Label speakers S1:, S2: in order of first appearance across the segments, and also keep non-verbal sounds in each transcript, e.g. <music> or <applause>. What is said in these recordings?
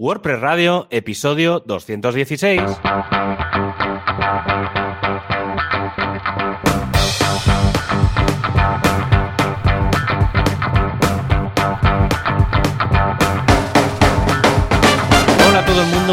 S1: WordPress Radio, episodio 216.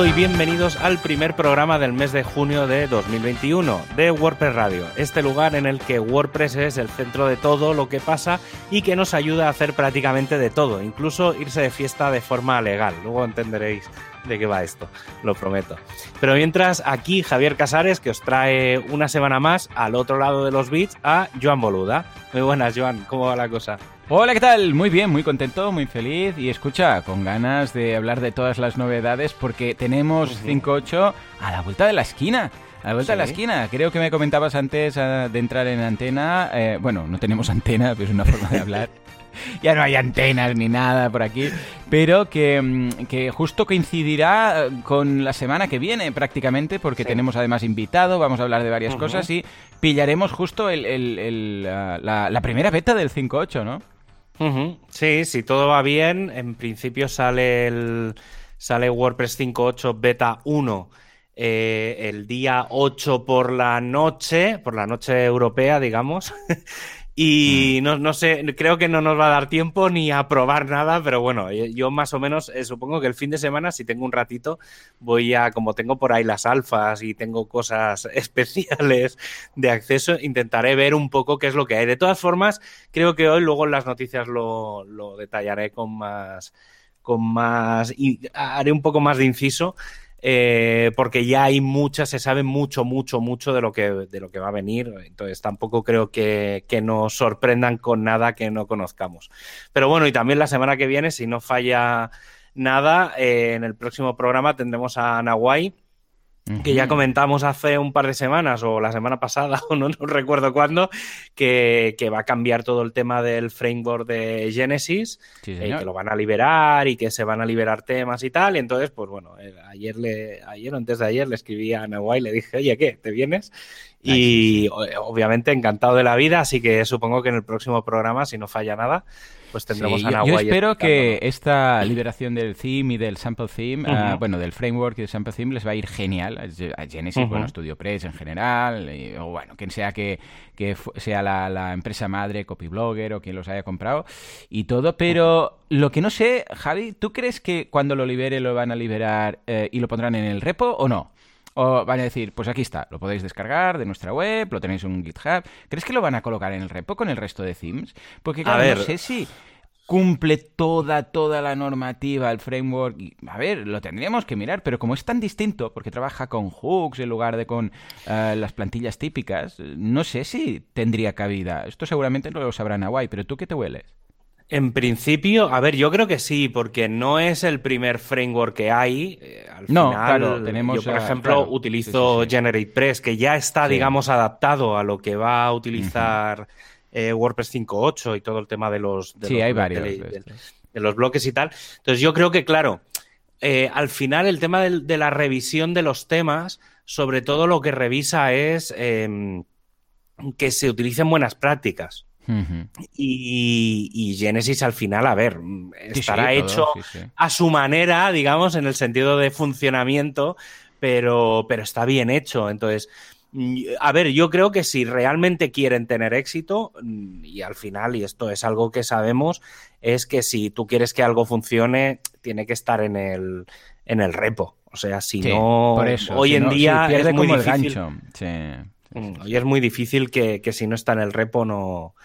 S1: Y bienvenidos al primer programa del mes de junio de 2021 de WordPress Radio, este lugar en el que WordPress es el centro de todo lo que pasa y que nos ayuda a hacer prácticamente de todo, incluso irse de fiesta de forma legal. Luego entenderéis de qué va esto, lo prometo. Pero mientras, aquí Javier Casares, que os trae una semana más al otro lado de los bits a Joan Boluda. Muy buenas, Joan, ¿cómo va la cosa?
S2: Hola, ¿qué tal? Muy bien, muy contento, muy feliz y escucha, con ganas de hablar de todas las novedades porque tenemos 5.8 a la vuelta de la esquina. A la vuelta de la esquina. Creo que me comentabas antes ah, de entrar en antena. eh, bueno, no tenemos antena, pero es una forma de hablar. <laughs> ya no hay antenas ni nada por aquí. Pero que, mm, que justo coincidirá eh, con la semana que viene prácticamente porque
S1: Sí.
S2: tenemos además invitado, vamos a hablar de varias cosas y pillaremos justo el, el- el, ah, la, la primera beta del 5.8, ¿no?
S1: Sí, si todo va bien, en principio sale el sale WordPress 5.8 Beta 1 eh, el día 8 por la noche, por la noche europea, digamos. <laughs> Y no, no sé, creo que no nos va a dar tiempo ni a probar nada, pero bueno, yo yo más o menos eh, supongo que el fin de semana, si tengo un ratito, voy a, como tengo por ahí las alfas y tengo cosas <laughs> especiales de acceso, intentaré ver un poco qué es lo que hay. De todas formas, creo que hoy luego en las noticias lo, lo detallaré con más, con más, y haré un poco más de inciso. Eh, porque ya hay muchas, se sabe mucho, mucho, mucho de lo que, de lo que va a venir. Entonces tampoco creo que, que nos sorprendan con nada que no conozcamos. Pero bueno, y también la semana que viene, si no falla nada, eh, en el próximo programa tendremos a Nahuay, que ya comentamos hace un par de semanas o la semana pasada <laughs> o no, no recuerdo cuándo, que, que va a cambiar todo el tema del framework de Genesis,
S2: Sí,
S1: eh, que lo van a liberar y que se van a liberar temas y tal. Y entonces, pues bueno, eh, ayer, le, ayer o antes de ayer le escribí a Nahuay y le dije, oye, ¿qué? ¿Te vienes? Y o- obviamente encantado de la vida, así que supongo que en el próximo programa, si no falla nada, pues tendremos
S2: Sí,
S1: a
S2: yo, yo espero que esta liberación del theme y del sample theme, ah, bueno, del framework y del sample theme les va a ir genial a Genesis,
S1: Ujú.
S2: bueno, StudioPress en general, y- o bueno, quien sea que, que sea la, la empresa madre, Copyblogger o quien los haya comprado y todo, pero lo que no sé, Javi, ¿tú crees que cuando lo libere lo van a liberar eh, y lo pondrán en el repo o no? O van a decir, pues aquí está, lo podéis descargar de nuestra web, lo tenéis en un GitHub. ¿Crees que lo van a colocar en el repo con el resto de themes? Porque claro,
S1: ver.
S2: no sé si cumple toda, toda la normativa, el framework. a ver, lo tendríamos que mirar, pero como es tan distinto, porque trabaja con hooks en lugar de con eh, las plantillas típicas, no sé si tendría cabida. Esto seguramente no lo sabrá Hawaii, pero ¿tú qué te hueles?
S1: En principio, a ver, yo creo que sí, porque no es el primer framework que hay. Eh, al
S2: No,
S1: final,
S2: claro, tenemos,
S1: yo, por
S2: eh,
S1: ejemplo,
S2: claro,
S1: utilizo
S2: sí, sí, sí.
S1: GeneratePress, que ya está, digamos, adaptado a lo que va a utilizar eh, WordPress 5.8 y todo el tema de los, de
S2: Sí,
S1: los
S2: hay varios.
S1: de- los bloques y tal. Entonces yo creo que, claro, eh, al final el tema de, la revisión de los temas, sobre todo lo que revisa es em, que se utilicen buenas prácticas. Y, y Genesis al final, a ver, mm,
S2: Sí, sí,
S1: estará
S2: todo,
S1: hecho
S2: sí,
S1: a su manera, digamos, en el sentido de funcionamiento, pero, pero está bien hecho. Entonces, mm, a ver, yo creo que si realmente quieren tener éxito, mm, y al final, y esto es algo que sabemos, es que si tú quieres que algo funcione, tiene que estar en el, en el repo. O sea, si no,
S2: por eso,
S1: hoy
S2: si
S1: en
S2: no-
S1: día es muy
S2: como
S1: difícil.
S2: el gancho. Sí.
S1: Mm, Hoy es muy difícil que, que si no está en el repo no.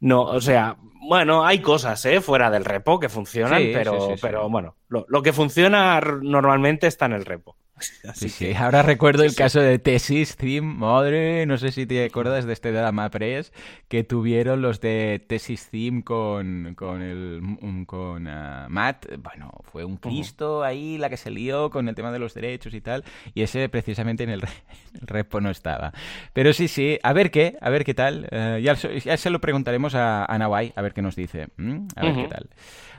S1: No, o sea, bueno, hay cosas, ¿eh? Fuera del repo que funcionan,
S2: Sí,
S1: pero,
S2: sí, sí, sí.
S1: pero bueno, lo, lo que funciona normalmente está en el repo. <laughs> Así
S2: Sí,
S1: que-
S2: sí. Ahora recuerdo el caso de Tesis Theme, madre, no sé si te acuerdas de este drama press que tuvieron los de Tesis Theme con, con el mm, con ah, Matt. Bueno, fue un Cristo ahí la que se lió con el tema de los derechos y tal, y ese precisamente en el, re- <laughs> en el repo no estaba. Pero sí, sí, a ver qué, a ver qué tal. Eh, ya, se- ya se lo preguntaremos a, a Nawai, a ver qué nos dice. ¿m? A ver qué tal.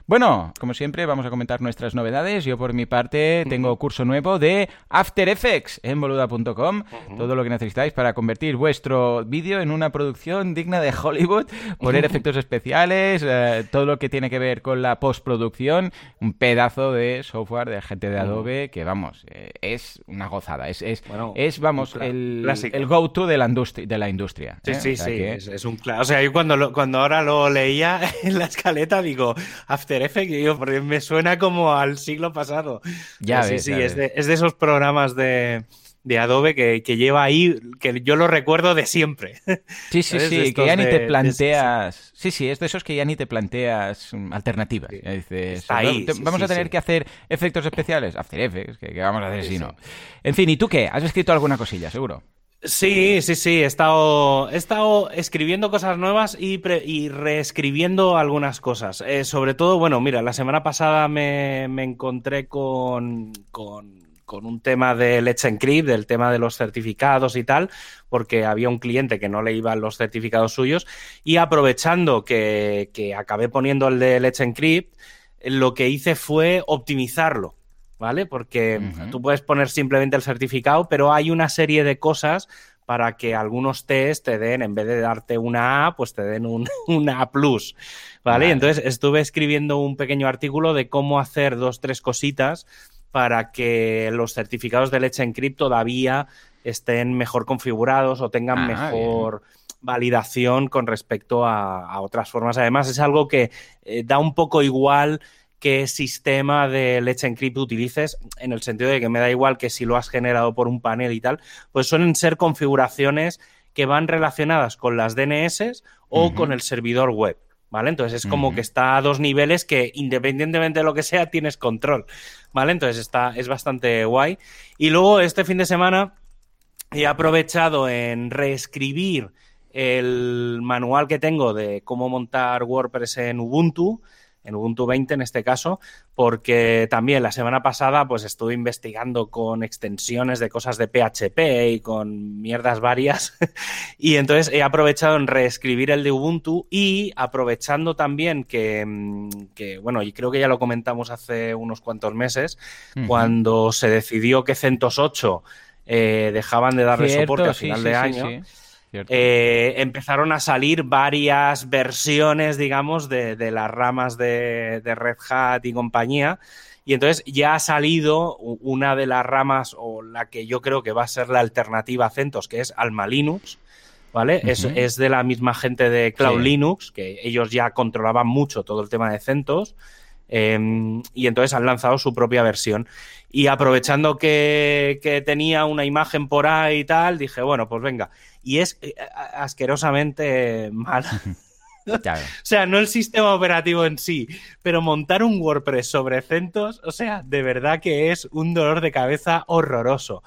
S2: Bueno, como siempre, vamos a comentar nuestras novedades. Yo, por mi parte, tengo curso nuevo de After Effects en boluda.com. Todo lo que necesitáis para convertir vuestro vídeo en una producción digna de Hollywood, poner efectos especiales, eh, todo lo que tiene que ver con la postproducción. Un pedazo de software de gente de Adobe que, vamos, eh, es una gozada. Es, es, es vamos, el, el go-to de la, industria, de la industria.
S1: Sí, sí, sí. Es, un O sea, yo cuando, cuando ahora lo leía <laughs> en la escaleta digo, After porque me suena como al siglo pasado. Ya sí, sí, es, De, esos programas de, Adobe que, lleva ahí, que yo lo recuerdo de siempre. <laughs>
S2: Sí, sí, sí, que ya ni te planteas. sí, sí, es de esos que ya ni te planteas alternativas. dices, vamos a tener que hacer efectos especiales. After Effects, que, vamos a hacer si no. En fin, ¿y tú qué? ¿Has escrito alguna cosilla, seguro?
S1: Sí, sí, sí, he estado, he estado escribiendo cosas nuevas y, y reescribiendo algunas cosas. Eh, sobre todo, bueno, mira, la semana pasada me, encontré con, con, un tema de Let's Encrypt, del tema de los certificados y tal, porque había un cliente que no le iban los certificados suyos y aprovechando que, que acabé poniendo el de Let's Encrypt, lo que hice fue optimizarlo. ¿Vale? Porque tú puedes poner simplemente el certificado, pero hay una serie de cosas para que algunos test te den, en vez de darte una A, pues te den un, <laughs> una A+, ¿vale? ¿vale? Entonces estuve escribiendo un pequeño artículo de cómo hacer dos, tres cositas para que los certificados de Let's Encrypt todavía estén mejor configurados o tengan ah, mejor validación con respecto a, otras formas. Además, es algo que eh, da un poco igual qué sistema de Let's Encrypt utilices, en el sentido de que me da igual que si lo has generado por un panel y tal, pues suelen ser configuraciones que van relacionadas con las DNS o con el servidor web. ¿Vale? Entonces es como que está a dos niveles que independientemente de lo que sea tienes control. ¿Vale? Entonces está, es bastante guay. Y luego este fin de semana he aprovechado en reescribir el manual que tengo de cómo montar WordPress en Ubuntu en Ubuntu 20 en este caso, porque también la semana pasada pues estuve investigando con extensiones de cosas de PHP y con mierdas varias <laughs> y entonces he aprovechado en reescribir el de Ubuntu y aprovechando también que, mm, bueno, y creo que ya lo comentamos hace unos cuantos meses, cuando se decidió que CentOS 8 eh, dejaban de darle soporte a final de año. Eh, empezaron a salir varias versiones, digamos, de, las ramas de, Red Hat y compañía. Y entonces ya ha salido una de las ramas, o la que yo creo que va a ser la alternativa a CentOS, que es Alma Linux. ¿Vale? es, de la misma gente de Cloud Linux, que ellos ya controlaban mucho todo el tema de CentOS. Em, y entonces han lanzado su propia versión. Y aprovechando que, que, tenía una imagen por ahí y tal, dije, bueno, pues venga y es eh, asquerosamente mala. <laughs> <laughs> o sea, no el sistema operativo en sí, pero montar un WordPress sobre CentOS, o sea, de verdad que es un dolor de cabeza horroroso.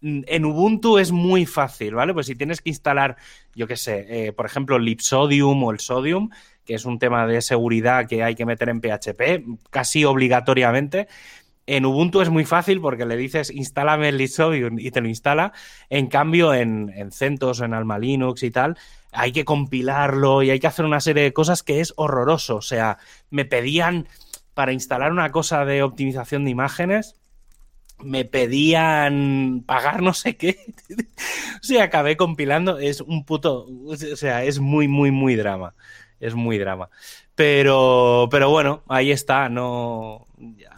S1: Mm, en Ubuntu es muy fácil, ¿vale? Pues si tienes que instalar, yo qué sé, eh, por ejemplo, Lipsodium o el Sodium, que es un tema de seguridad que hay que meter en PHP, casi obligatoriamente, en Ubuntu es muy fácil porque le dices instálame el Lipsodium y te lo instala. En cambio, en, en CentOS, en Alma Linux y tal, hay que compilarlo y hay que hacer una serie de cosas que es horroroso. O sea, me pedían para instalar una cosa de optimización de imágenes, me pedían pagar no sé qué. <laughs> o sea, acabé compilando. Es un puto. O sea, es muy, muy, muy drama. Es muy drama. Pero, pero bueno, ahí está. No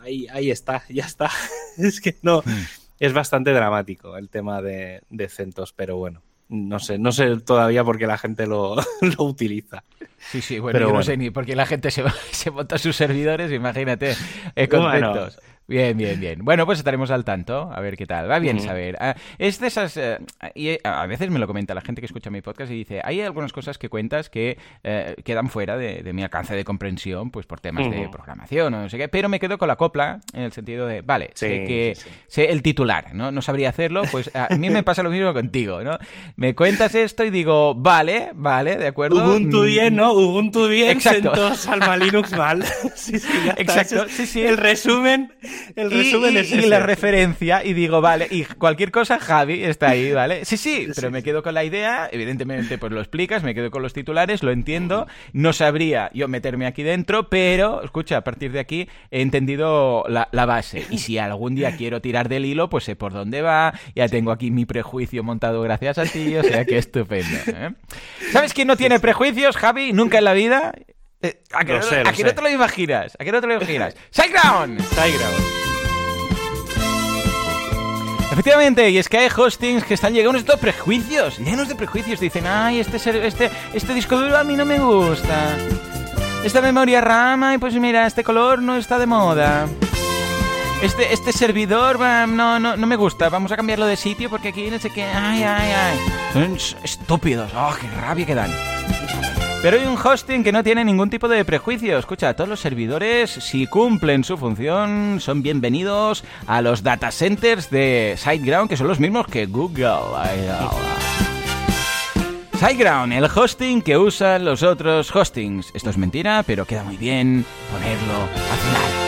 S1: ahí, está, <laughs> ya está. es que no, hmm. es bastante dramático el tema de, de centos, pero bueno. No sé, no sé todavía por qué la gente lo, <laughs> lo utiliza.
S2: Sí, sí, bueno, yo no sé ni por qué la gente se, <laughs> se monta sus servidores, imagínate, eh, contentos. Bien, bien, bien. Bueno, pues estaremos al tanto, a ver qué tal. Va bien saber. Ah, es de esas... Eh, y eh, a veces me lo comenta la gente que escucha mi podcast y dice, hay algunas cosas que cuentas que eh, quedan fuera de, mi alcance de comprensión, pues por temas de programación o no sé qué, pero me quedo con la copla en el sentido de, vale, sé que sé el titular, ¿no? No sabría hacerlo, pues a mí me pasa lo mismo contigo, ¿no? Me cuentas esto y digo, vale, vale, de acuerdo.
S1: Ubuntu mm, bien, ¿no? Ubuntu bien, Exacto. CentOS, Alma Linux mal. <laughs>
S2: sí, sí, ya Exacto, sí, sí.
S1: El resumen <laughs> El resumen
S2: y,
S1: es
S2: y la referencia y digo, vale, y cualquier cosa, Javi está ahí, ¿vale? Sí, sí, pero me quedo con la idea, evidentemente pues lo explicas, me quedo con los titulares, lo entiendo, no sabría yo meterme aquí dentro, pero, escucha, a partir de aquí he entendido la, la base. Y si algún día quiero tirar del hilo, pues sé por dónde va, ya tengo aquí mi prejuicio montado gracias a ti, o sea que estupendo. ¿eh? ¿Sabes quién no tiene prejuicios, Javi? Nunca en la vida. Eh, ¿A que, no,
S1: sé,
S2: a
S1: lo
S2: que
S1: sé.
S2: no te lo imaginas? ¿A que no te lo imaginas? <laughs> ¡Sideground!
S1: Sideground.
S2: Efectivamente, y es que hay hostings que están llegando estos prejuicios, llenos de prejuicios. Dicen, ay, este, este, este disco duro a mí no me gusta. Esta memoria RAM, ay, pues mira, este color no está de moda. Este, este servidor no, no, no me gusta, vamos a cambiarlo de sitio porque aquí no sé qué. Ay, ay, ay. Son estúpidos, oh, qué rabia que dan. Pero hay un hosting que no tiene ningún tipo de prejuicio. Escucha, todos los servidores, si cumplen su función, son bienvenidos a los data centers de SiteGround, que son los mismos que Google. SiteGround, el hosting que usan los otros hostings. Esto es mentira, pero queda muy bien ponerlo al final.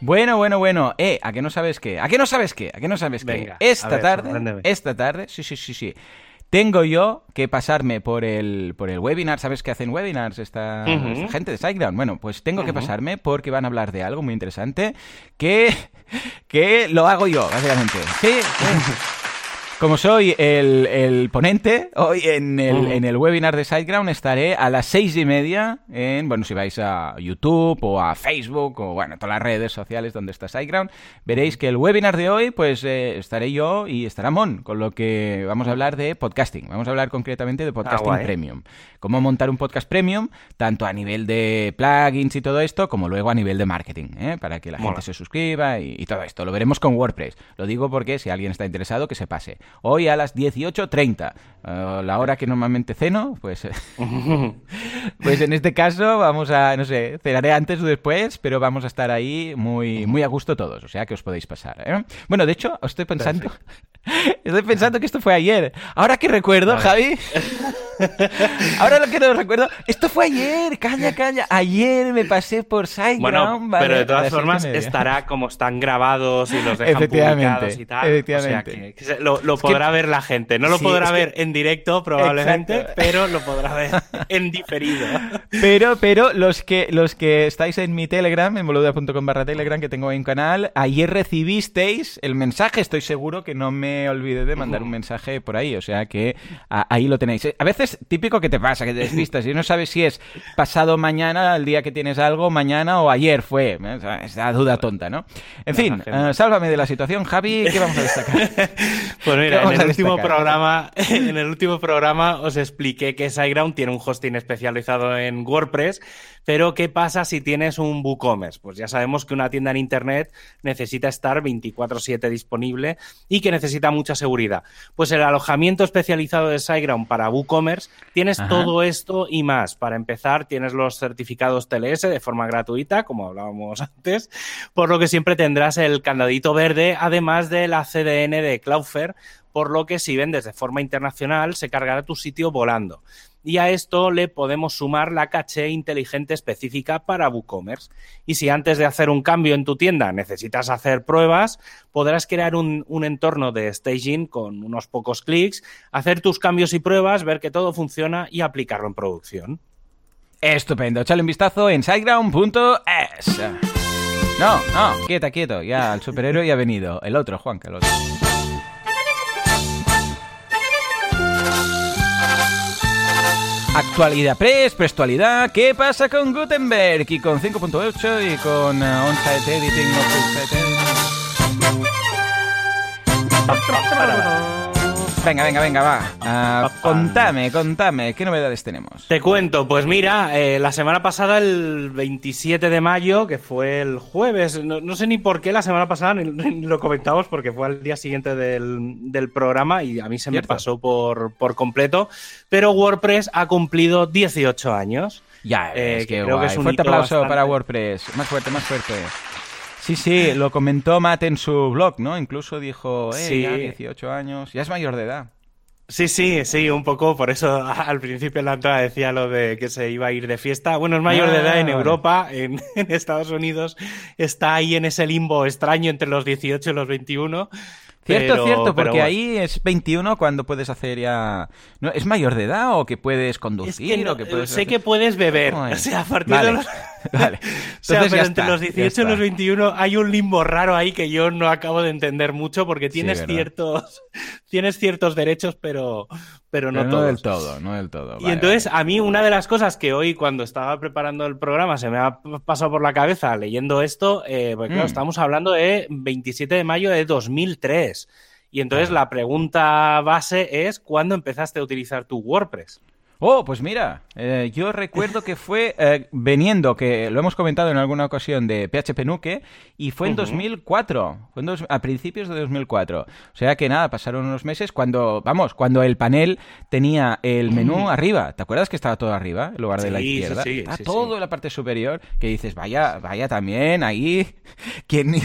S2: Bueno, bueno, bueno. Eh, ¿a qué no sabes qué? ¿A qué no sabes qué? ¿A qué no sabes qué?
S1: Venga,
S2: esta
S1: ver,
S2: tarde, esta tarde, sí, sí, sí, sí. Tengo yo que pasarme por el, por el webinar. ¿Sabes que hacen webinars esta, gente de SiteGround? Bueno, pues tengo que pasarme porque van a hablar de algo muy interesante que, que lo hago yo, básicamente. Sí, sí. <laughs> Como soy el, el ponente, hoy en el, en el webinar de SiteGround estaré a las seis y media en, bueno, si vais a YouTube o a Facebook o, bueno, todas las redes sociales donde está SiteGround, veréis que el webinar de hoy, pues eh, estaré yo y estará Mon, con lo que vamos a hablar de podcasting. Vamos a hablar concretamente de podcasting premium. Cómo montar un podcast premium, tanto a nivel de plugins y todo esto, como luego a nivel de marketing, ¿eh? para que la
S1: Mola.
S2: gente se suscriba y, y todo esto. Lo veremos con WordPress. Lo digo porque si alguien está interesado, que se pase. Hoy a las 18.30, eh, la hora que normalmente ceno, pues, <laughs> <laughs> pues en este caso vamos a, no sé, cenaré antes o después, pero vamos a estar ahí muy, muy a gusto todos, o sea que os podéis pasar. ¿eh? Bueno, de hecho, estoy pensando, <laughs> estoy pensando que esto fue ayer. Ahora que recuerdo, Javi, <laughs> ahora lo que no recuerdo, esto fue ayer, calla, calla, ayer me pasé por SiteGround,
S1: Bueno,
S2: ¿vale?
S1: pero de todas formas estará como están grabados y los dejan
S2: Efectivamente,
S1: publicados y tal.
S2: efectivamente.
S1: O sea que, lo, lo
S2: Es que-
S1: podrá ver la gente. No lo
S2: Sí,
S1: podrá
S2: que-
S1: ver en directo probablemente,
S2: Exacto.
S1: pero lo podrá ver <laughs> en diferido.
S2: Pero, pero los que los que estáis en mi Telegram, en boluda.com barra Telegram, que tengo ahí un canal, ayer recibisteis el mensaje, estoy seguro que no me olvidé de mandar un mensaje por ahí, o sea que a- ahí lo tenéis. A veces típico que te pasa, que te despistas y no sabes si es pasado mañana, el día que tienes algo, mañana o ayer fue, esa duda tonta, ¿no? En fin, eh, sálvame de la situación, Javi, ¿qué vamos a destacar? <laughs>
S1: Pues mira, en el último programa, <laughs> en el último programa os expliqué que SiteGround tiene un hosting especializado en WordPress, pero ¿qué pasa si tienes un WooCommerce? Pues ya sabemos que una tienda en internet necesita estar 24/7 disponible y que necesita mucha seguridad. Pues el alojamiento especializado de SiteGround para WooCommerce tienes
S2: Ajá.
S1: todo esto y más. Para empezar, tienes los certificados TLS de forma gratuita, como hablábamos <laughs> antes, por lo que siempre tendrás el candadito verde, además de la CDN de Cloudflare, por lo que si vendes de forma internacional se cargará tu sitio volando. Y a esto le podemos sumar la caché inteligente específica para WooCommerce. Y si antes de hacer un cambio en tu tienda necesitas hacer pruebas, podrás crear un, entorno de staging con unos pocos clics, hacer tus cambios y pruebas, ver que todo funciona y aplicarlo en producción.
S2: Estupendo, echale un vistazo en siteground.es. No, no, quieta, quieto, ya el superhéroe ya ha venido. El otro, Juan, que el otro. Actualidad Press, prestualidad, ¿qué pasa con Gutenberg? Y con 5.8 y con eh, on-site editing, editing. Venga, venga, venga, va. Ah, contame, contame, ¿qué novedades tenemos?
S1: Te cuento, pues mira, eh, la semana pasada, el 27 de mayo, que fue el jueves, no, no sé ni por qué la semana pasada ni, ni lo comentamos porque fue al día siguiente del, del programa y a mí se me pasó por, por completo, pero WordPress ha cumplido 18 años.
S2: Ya,
S1: Eh,
S2: es
S1: que
S2: que
S1: creo que
S2: guay.
S1: es un
S2: Fuerte aplauso
S1: bastante-
S2: para WordPress. Más fuerte, más fuerte. Sí, sí, lo comentó Matt en su blog, ¿no? Incluso dijo, eh,
S1: Sí.
S2: ya 18 años, ya es mayor de edad.
S1: Sí, sí, sí, un poco. Por eso <laughs> al principio la entrada decía lo de que se iba a ir de fiesta. Bueno, es mayor de edad en ah. Europa, en, <laughs> en, Estados Unidos está ahí en ese limbo extraño entre los 18 y los 21.
S2: Cierto, cierto, porque ahí es 21 cuando puedes hacer ya... ¿No? ¿Es mayor de edad o que puedes conducir? o que puedes
S1: sé que puedes beber. O sea, a partir de los... <laughs> vale. <laughs> o sea, pero entre los 18 y los 21 hay un limbo raro ahí que yo no acabo de entender mucho porque tienes ciertos tienes ciertos derechos, pero, pero no, no
S2: del todo, no del todo.
S1: y entonces, a mí una de las cosas que hoy, cuando estaba preparando el programa, se me ha pasado por la cabeza leyendo esto, eh, porque claro, mm. estamos hablando de 27 de mayo de 2003. Y entonces la pregunta base es, ¿cuándo empezaste a utilizar tu WordPress?
S2: Oh, pues mira, eh, yo recuerdo que fue eh, veniendo, que lo hemos comentado en alguna ocasión, de PHP Nuke, y fue en 2004, fue a principios de 2004. O sea que nada, pasaron unos meses cuando, vamos, cuando el panel tenía el menú arriba. ¿Te acuerdas que estaba todo arriba en lugar de la izquierda? Sí, sí, todo en la parte superior, que dices, vaya, vaya también ahí. <laughs> ¿Quién,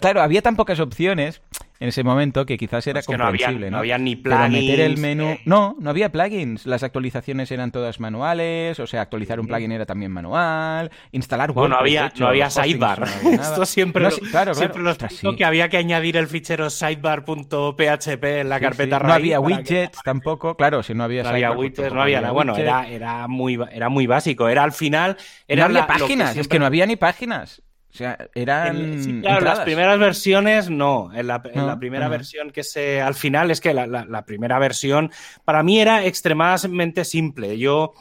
S2: claro, había tan pocas opciones en ese momento que quizás era comprensible,
S1: no, había, ni plugins.
S2: meter el menú... No, no había plugins. Las actualizaciones eran todas manuales, o sea, actualizar un plugin era también manual, instalar
S1: WordPress... no había, no había <laughs> sidebar. Esto siempre, lo, claro, siempre lo que había que añadir el fichero sidebar.php en la carpeta
S2: No había widgets tampoco, claro, si no había
S1: No había widgets, no había nada. Bueno, era, era, muy, era muy básico. Era al final... Era
S2: no había páginas, es que no había ni páginas. O sea, eran.
S1: Sí, claro, las primeras versiones no. En la, primera versión que se. Al final es que la, primera versión para mí era extremadamente simple. Yo,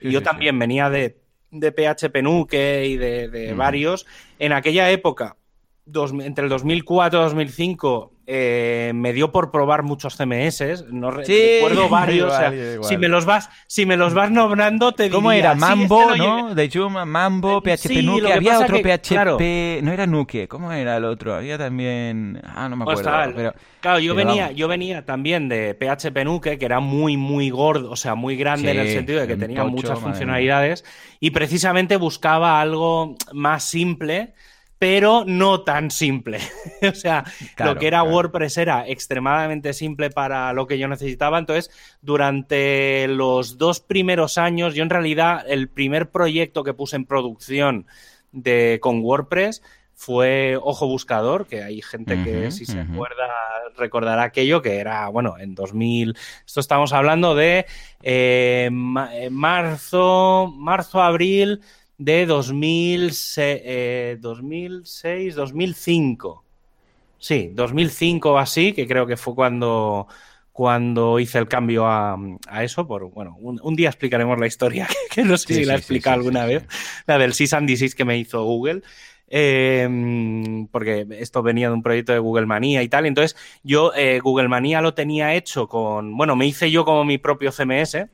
S1: yo también venía de, de PHP Nuke y de, varios. En aquella época, entre el 2004 y 2005, eh, me dio por probar muchos CMS, no recuerdo <laughs> varios. si me los vas, si me los vas nombrando, te
S2: ¿Cómo era? Mambo, ¿no? De Juma, Mambo, eh, PHP Nuke. Había otro PHP, no era Nuke, ¿cómo era el otro? Había también, ah, no me acuerdo. pero,
S1: claro, yo venía, yo venía también de PHP Nuke, que era muy, muy gordo, o sea, muy grande en el sentido de que tenía muchas funcionalidades, y precisamente buscaba algo más simple pero no tan simple. <laughs> o sea, lo que era WordPress era extremadamente simple para lo que yo necesitaba. Entonces, durante los dos primeros años, yo en realidad el primer proyecto que puse en producción de, con WordPress fue Ojo Buscador, que hay gente que si se acuerda recordará aquello que era, bueno, en 2000, esto estamos hablando de eh, eh, marzo, marzo, abril de 2006, 2006 2005. Sí, 2005 o así, que creo que fue cuando, cuando hice el cambio a, eso. Por, bueno, un, día explicaremos la historia, <laughs> que no sé si la he explicado alguna vez, la del Sys and que me hizo Google. Em, porque esto venía de un proyecto de Google Manía y tal. Entonces, yo eh, Google Manía lo tenía hecho con. Bueno, me hice yo como mi propio CMS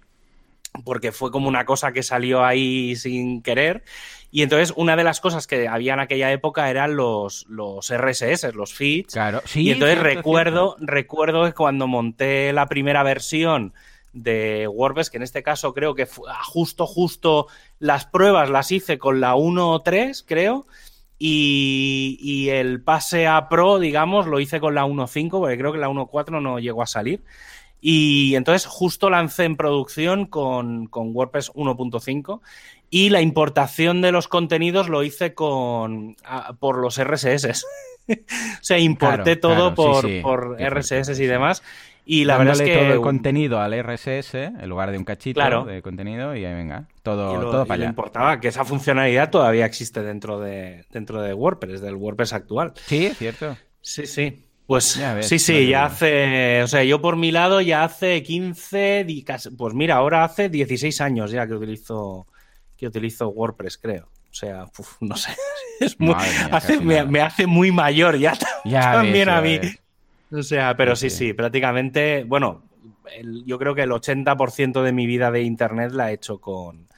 S1: porque fue como una cosa que salió ahí sin querer. Y entonces una de las cosas que había en aquella época eran los, los RSS, los feeds.
S2: Claro, sí.
S1: Y entonces recuerdo, recuerdo que cuando monté la primera versión de WordPress, que en este caso creo que fue justo, justo las pruebas las hice con la 1.3, creo. Y, y, el pase a Pro, digamos, lo hice con la 1.5, porque creo que la 1.4 no llegó a salir. Y entonces justo lancé en producción con, WordPress 1.5 y la importación de los contenidos lo hice con por los RSS. <laughs> o sea, importé todo por, por RSS y demás. Y la verdad es que
S2: todo el contenido al RSS en lugar de un cachito de contenido y ahí venga, todo, todo para allá.
S1: importaba que esa funcionalidad todavía existe dentro de, dentro de WordPress, del WordPress actual.
S2: Sí, es cierto.
S1: Sí, sí. Pues sí, sí, ya hace, o sea, yo por mi lado ya hace 15, pues mira, ahora hace 16 años ya que utilizo, que utilizo WordPress, creo. O sea, no sé, <laughs> es muy, me, hace muy mayor ya, <laughs> también a mí. O sea, pero sí, sí, prácticamente, bueno, yo creo que el 80% de mi vida de Internet la he hecho con,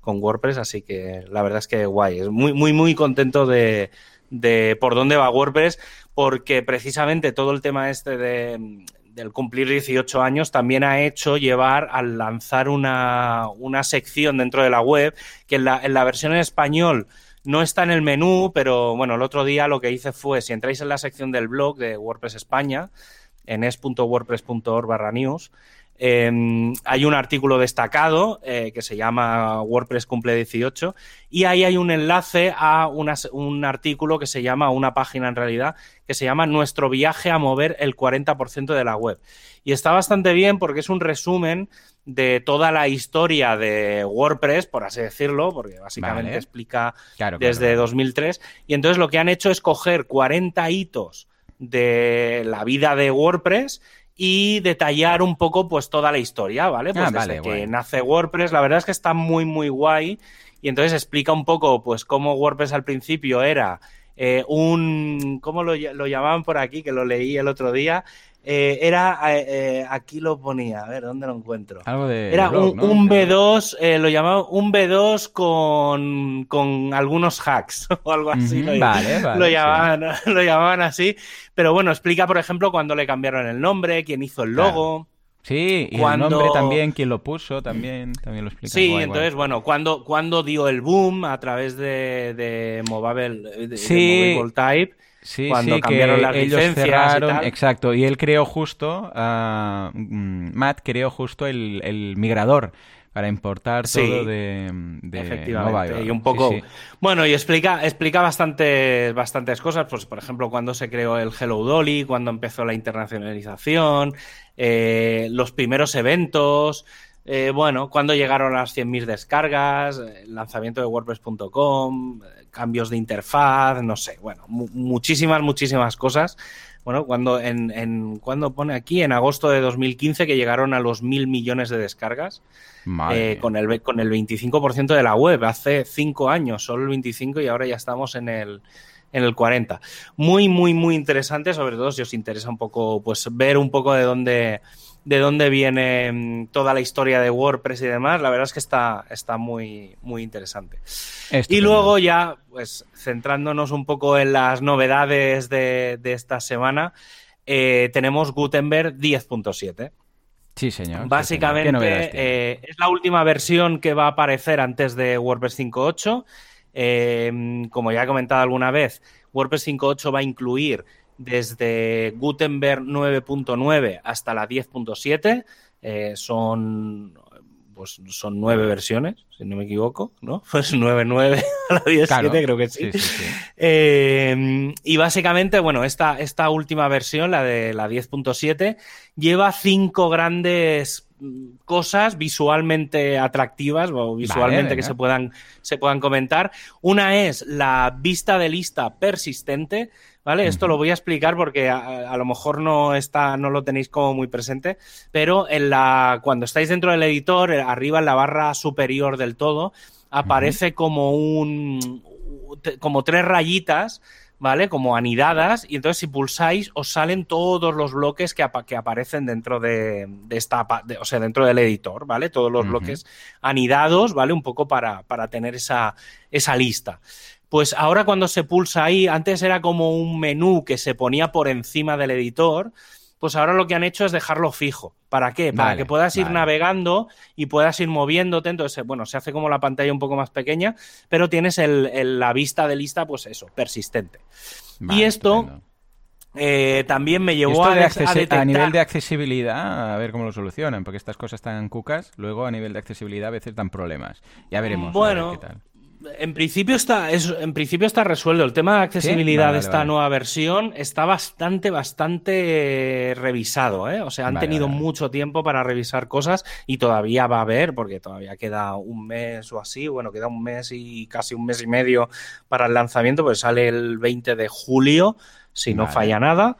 S1: con WordPress, así que la verdad es que guay, es muy, muy, muy contento de, de por dónde va WordPress porque precisamente todo el tema este de, del cumplir 18 años también ha hecho llevar al lanzar una, sección dentro de la web que en la, en la versión en español no está en el menú, pero bueno, el otro día lo que hice fue, si entráis en la sección del blog de WordPress España, en es.wordpress.org barra news, em, hay un artículo destacado eh, que se llama WordPress cumple 18 y ahí hay un enlace a un artículo que se llama, una página en realidad, que se llama Nuestro viaje a mover el 40% de la web. Y está bastante bien porque es un resumen de toda la historia de WordPress, por así decirlo, porque básicamente explica desde 2003. Y entonces lo que han hecho es coger 40 hitos de la vida de WordPress y detallar un poco pues toda la historia, ¿vale? Pues ah, desde que nace WordPress, la verdad es que está muy muy guay y entonces explica un poco pues cómo WordPress al principio era eh, un ¿cómo lo, lo, llamaban por aquí? que lo leí el otro día, eh, era, eh, eh, aquí lo ponía, a ver, ¿dónde lo encuentro? era un, B2, lo llamaba un B2 con, con algunos hacks <laughs> o algo así. lo, vale, vale, lo, llamaban, <laughs> lo llamaban así. Pero bueno, explica, por ejemplo, cuándo le cambiaron el nombre, quién hizo el logo.
S2: Sí, y el nombre también, quién lo puso, también, también lo explica.
S1: Sí, entonces, bueno, cuando, cuando dio el boom a través de, de Mobile, de,
S2: sí.
S1: Type
S2: Sí, sí, que ellos cerraron, exacto, y él creó justo, uh, Matt creó justo el, el migrador para importar todo de, de
S1: Efectivamente, y un poco... Bueno, y explica, explica bastantes, bastantes cosas, pues por ejemplo, cuando se creó el Hello Dolly, cuando empezó la internacionalización, eh, los primeros eventos, eh, bueno, cuando llegaron las 100.000 descargas, el lanzamiento de WordPress.com, cambios de interfaz, no sé, bueno, muchísimas, muchísimas cosas. Bueno, cuando en, en cuando pone aquí en agosto de 2015 que llegaron a los mil millones de descargas eh, con el con el 25% de la web hace cinco años, solo el 25 y ahora ya estamos en el en el 40. Muy muy muy interesante, sobre todo si os interesa un poco pues ver un poco de dónde de dónde viene mm, toda la historia de WordPress y demás, la verdad es que está, está muy, muy interesante. Y luego ya, pues centrándonos un poco en las novedades de, esta semana, eh, tenemos Gutenberg 10.7.
S2: Sí, señor.
S1: Básicamente eh, es la última versión que va a aparecer antes de WordPress 5.8. Eh, como ya he comentado alguna vez, WordPress 5.8 va a incluir desde Gutenberg 9.9 hasta la 10.7. Eh, son pues son nueve versiones, si no me equivoco, ¿no? <laughs> Pues 9.9 a la 10.7, creo que sí. Eh, y básicamente, bueno, esta, esta última versión, la de la 10.7, lleva cinco grandes cosas visualmente atractivas o visualmente que se puedan, se puedan comentar. Una es la vista de lista persistente, ¿vale? Esto lo voy a explicar porque a, lo mejor no está, no lo tenéis como muy presente, pero en la, cuando estáis dentro del editor, eh, arriba en la barra superior del todo, aparece como un, como tres rayitas, ¿vale? Como anidadas, y entonces si pulsáis os salen todos los bloques que, que aparecen dentro de, esta, o sea, dentro del editor, ¿vale? Todos los bloques anidados, ¿vale? Un poco para, para tener esa, esa lista. Pues ahora cuando se pulsa ahí, antes era como un menú que se ponía por encima del editor, pues ahora lo que han hecho es dejarlo fijo. ¿Para qué? Para que puedas ir navegando y puedas ir moviéndote. Entonces, bueno, se hace como la pantalla un poco más pequeña, pero tienes la vista de lista, pues eso, persistente. y esto eh, también me llevó a,
S2: a, nivel de accesibilidad, a ver cómo lo solucionan, porque estas cosas están cucas, luego a nivel de accesibilidad a veces dan problemas. Ya veremos.
S1: Bueno,
S2: qué tal
S1: en principio está, en principio está resuelto. El tema de accesibilidad de esta nueva versión está bastante, bastante revisado. ¿eh? O sea, han tenido mucho tiempo para revisar cosas y todavía va a haber, porque todavía queda un mes o así. Bueno, queda un mes y casi un mes y medio para el lanzamiento, pues sale el 20 de julio, si no falla nada.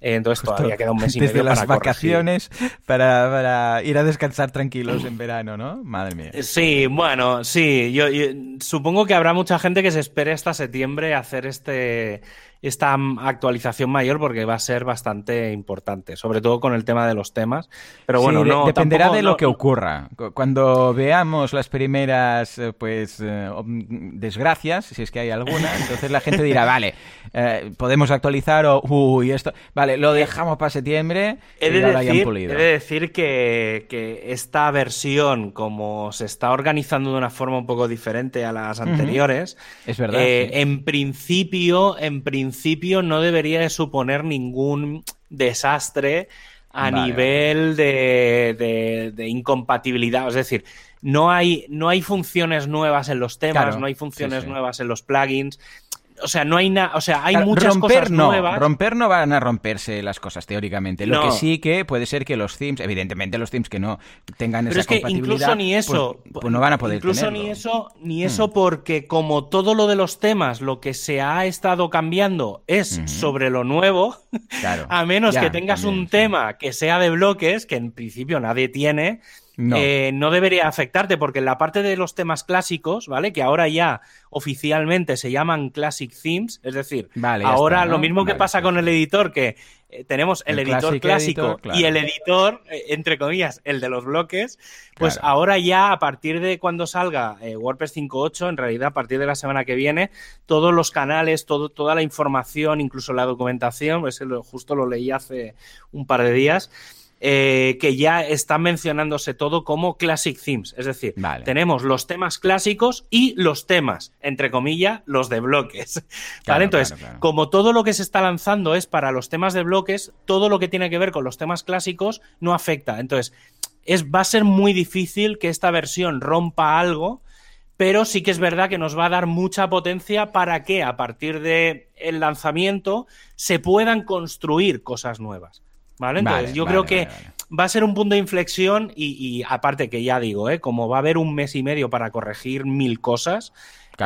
S1: Entonces todavía queda un mes y
S2: medio las vacaciones para, ir a descansar tranquilos en verano, ¿no? Madre mía.
S1: Sí, bueno, sí. Yo, supongo que habrá mucha gente que se espere hasta septiembre a hacer este esta actualización mayor porque va a ser bastante importante, sobre todo con el tema de los temas. Pero bueno, no,
S2: dependerá de lo que ocurra. Cuando veamos las primeras eh, pues eh, desgracias, si es que hay alguna, <laughs> entonces la gente dirá, vale, eh, podemos actualizar o uy, esto, vale, lo dejamos para septiembre
S1: he de, decir, he de decir que, que, esta versión, como se está organizando de una forma un poco diferente a las anteriores,
S2: es verdad.
S1: En principio, en principio principio no debería de suponer ningún desastre a nivel de, de, incompatibilidad. Es decir, no hay, no hay funciones nuevas en los temas, no hay funciones nuevas en los plugins o sea, no hay nada, o sea, hay muchas cosas
S2: no,
S1: nuevas.
S2: Romper no van a romperse las cosas teóricamente. Lo que sí que puede ser que los themes, evidentemente los themes que no tengan
S1: Pero
S2: esa
S1: es que incluso ni pues, eso,
S2: pues, no van a poder
S1: Incluso ni eso, ni eso hmm. porque como todo lo de los temas, lo que se ha estado cambiando es sobre lo nuevo, claro. <laughs> a menos que tengas un tema que sea de bloques, que en principio nadie tiene, eh, no. debería afectarte, porque en la parte de los temas clásicos, ¿vale? Que ahora ya oficialmente se llaman Classic Themes, es decir, ahora lo mismo que pasa con el editor, que eh, tenemos el, editor clásico y el editor, eh, entre comillas, el de los bloques, pues ahora ya a partir de cuando salga WordPress 5.8, en realidad a partir de la semana que viene, todos los canales, todo, toda la información, incluso la documentación, pues justo lo leí hace un par de días, eh, que ya está mencionándose todo como Classic Themes. Es decir, tenemos los temas clásicos y los temas, entre comillas, los de bloques. <laughs> ¿Vale? Entonces, como todo lo que se está lanzando es para los temas de bloques, todo lo que tiene que ver con los temas clásicos no afecta. Entonces, es, va a ser muy difícil que esta versión rompa algo pero sí que es verdad que nos va a dar mucha potencia para que a partir del el lanzamiento se puedan construir cosas nuevas. ¿Vale? Entonces, yo creo que va a ser un punto de inflexión y, aparte que ya digo, ¿eh? como va a haber un mes y medio para corregir mil cosas,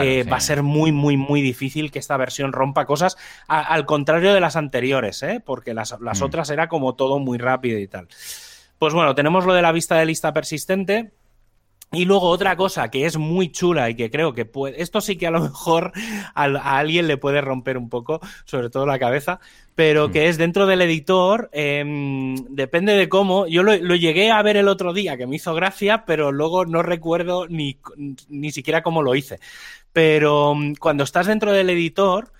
S1: eh, va a ser muy, muy, muy difícil que esta versión rompa cosas, al contrario de las anteriores, ¿eh? porque las, las mm. otras era como todo muy rápido y tal. Pues bueno, tenemos lo de la vista de lista persistente, y luego otra cosa que es muy chula y que creo que puede, esto sí que a lo <laughs> mejor a, alguien le puede romper un poco, sobre todo la cabeza, pero mm. que es dentro del editor, em, depende de cómo, yo lo, llegué a ver el otro día, que me hizo gracia, pero luego no recuerdo ni, ni siquiera cómo lo hice. Pero mm, cuando estás dentro del editor,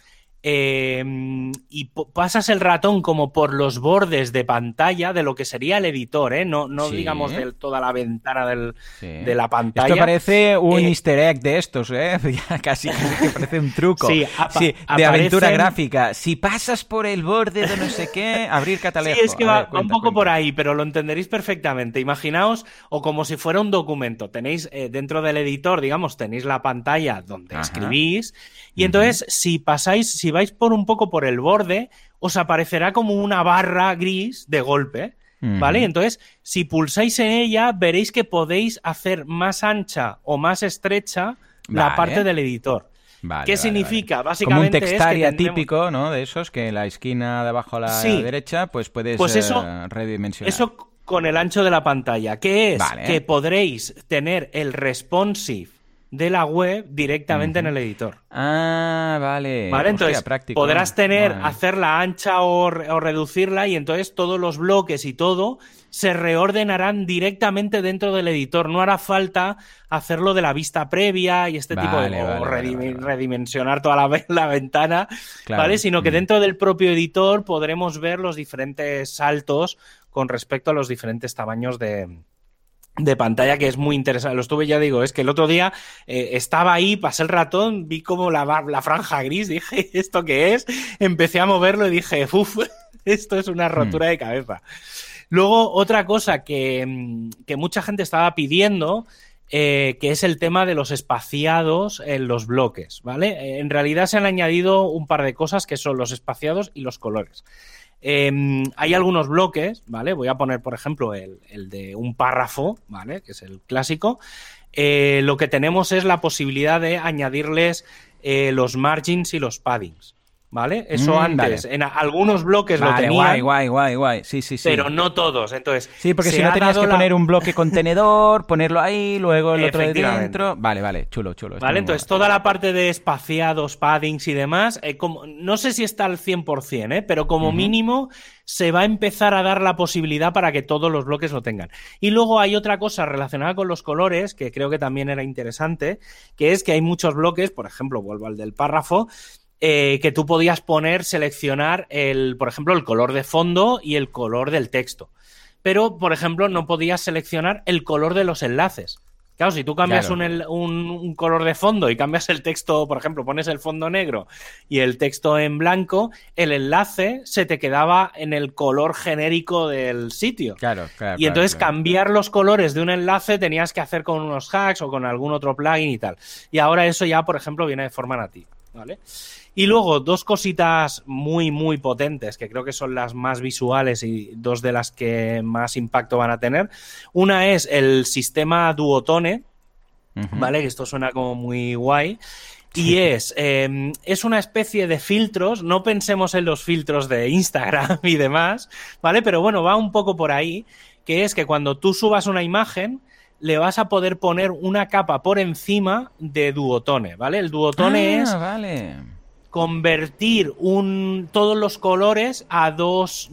S1: Em, y pasas el ratón como por los bordes de pantalla de lo que sería el editor, ¿eh? No, no digamos de toda la ventana de la pantalla.
S2: Esto parece un eh, easter egg de estos, ¿eh? <laughs> casi, que parece un truco. Sí, de aventura gráfica. Si pasas por el borde de no sé qué, abrir catalejo.
S1: Sí, es que va, un poco por ahí, pero lo entenderéis perfectamente. Imaginaos, o como si fuera un documento. Tenéis eh, dentro del editor, digamos, tenéis la pantalla donde escribís y entonces, si pasáis, si vais por un poco por el borde, os aparecerá como una barra gris de golpe. ¿Vale? Entonces, si pulsáis en ella, veréis que podéis hacer más ancha o más estrecha la parte del editor. ¿Qué significa? Básicamente.
S2: Como un textaria típico, ¿no? De esos que en la esquina de abajo a la derecha, pues puedes pues eso, redimensionar.
S1: Eso con el ancho de la pantalla. ¿Qué es? Que podréis tener el responsive de la web directamente en el editor.
S2: Ah, vale.
S1: Vale, entonces podrás tener, hacerla ancha o, reducirla y entonces todos los bloques y todo se reordenarán directamente dentro del editor. No hará falta hacerlo de la vista previa y este tipo de... o redimensionar toda la, <laughs> la ventana, ¿vale? Sino que dentro del propio editor podremos ver los diferentes saltos con respecto a los diferentes tamaños de, de pantalla que es muy interesante. Lo estuve, ya digo, es que el otro día eh, estaba ahí, pasé el ratón, vi como la, la, franja gris, <laughs> dije, ¿esto qué es? Empecé a moverlo y dije, uff, <laughs> esto es una rotura hmm. de cabeza. Luego, otra cosa que, mm, que mucha gente estaba pidiendo, eh, que es el tema de los espaciados en los bloques, ¿vale? En realidad se han añadido un par de cosas que son los espaciados y los colores. Em, hay algunos bloques, ¿vale? Voy a poner, por ejemplo, el, de un párrafo, ¿vale? Que es el clásico. Eh, lo que tenemos es la posibilidad de añadirles eh, los margins y los paddings. ¿Vale? Eso mm, antes, en algunos bloques lo tenían.
S2: Guay, guay, guay, guay. Sí, sí, sí.
S1: Pero no todos. Entonces,
S2: sí, porque si no tenías que poner un bloque contenedor, ponerlo ahí, luego el otro de dentro. Vale, vale, chulo, chulo.
S1: Vale, entonces toda la parte de espaciados, paddings y demás, eh, como, no sé si está al 100%, ¿eh? pero como mínimo se va a empezar a dar la posibilidad para que todos los bloques lo tengan. Y luego hay otra cosa relacionada con los colores, que creo que también era interesante, que es que hay muchos bloques, por ejemplo, vuelvo al del párrafo, eh, que tú podías poner, seleccionar, el, por ejemplo, el color de fondo y el color del texto. Pero, por ejemplo, no podías seleccionar el color de los enlaces. Claro, si tú cambias un, color de fondo y cambias el texto, por ejemplo, pones el fondo negro y el texto en blanco, el enlace se te quedaba en el color genérico del sitio.
S2: Claro, claro.
S1: Y entonces
S2: claro.
S1: cambiar los colores de un enlace tenías que hacer con unos hacks o con algún otro plugin y tal. Y ahora eso ya, por ejemplo, viene de forma nativa, ¿vale? Y luego, dos cositas muy, muy potentes, que creo que son las más visuales y dos de las que más impacto van a tener. Una es el sistema Duotone, ¿vale? Que esto suena como muy guay. Y es, eh, es una especie de filtros, no pensemos en los filtros de Instagram <laughs> y demás, ¿vale? Pero bueno, va un poco por ahí, que es que cuando tú subas una imagen, le vas a poder poner una capa por encima de Duotone, ¿vale? El Duotone
S2: ah,
S1: es
S2: vale
S1: convertir un, todos los colores a dos,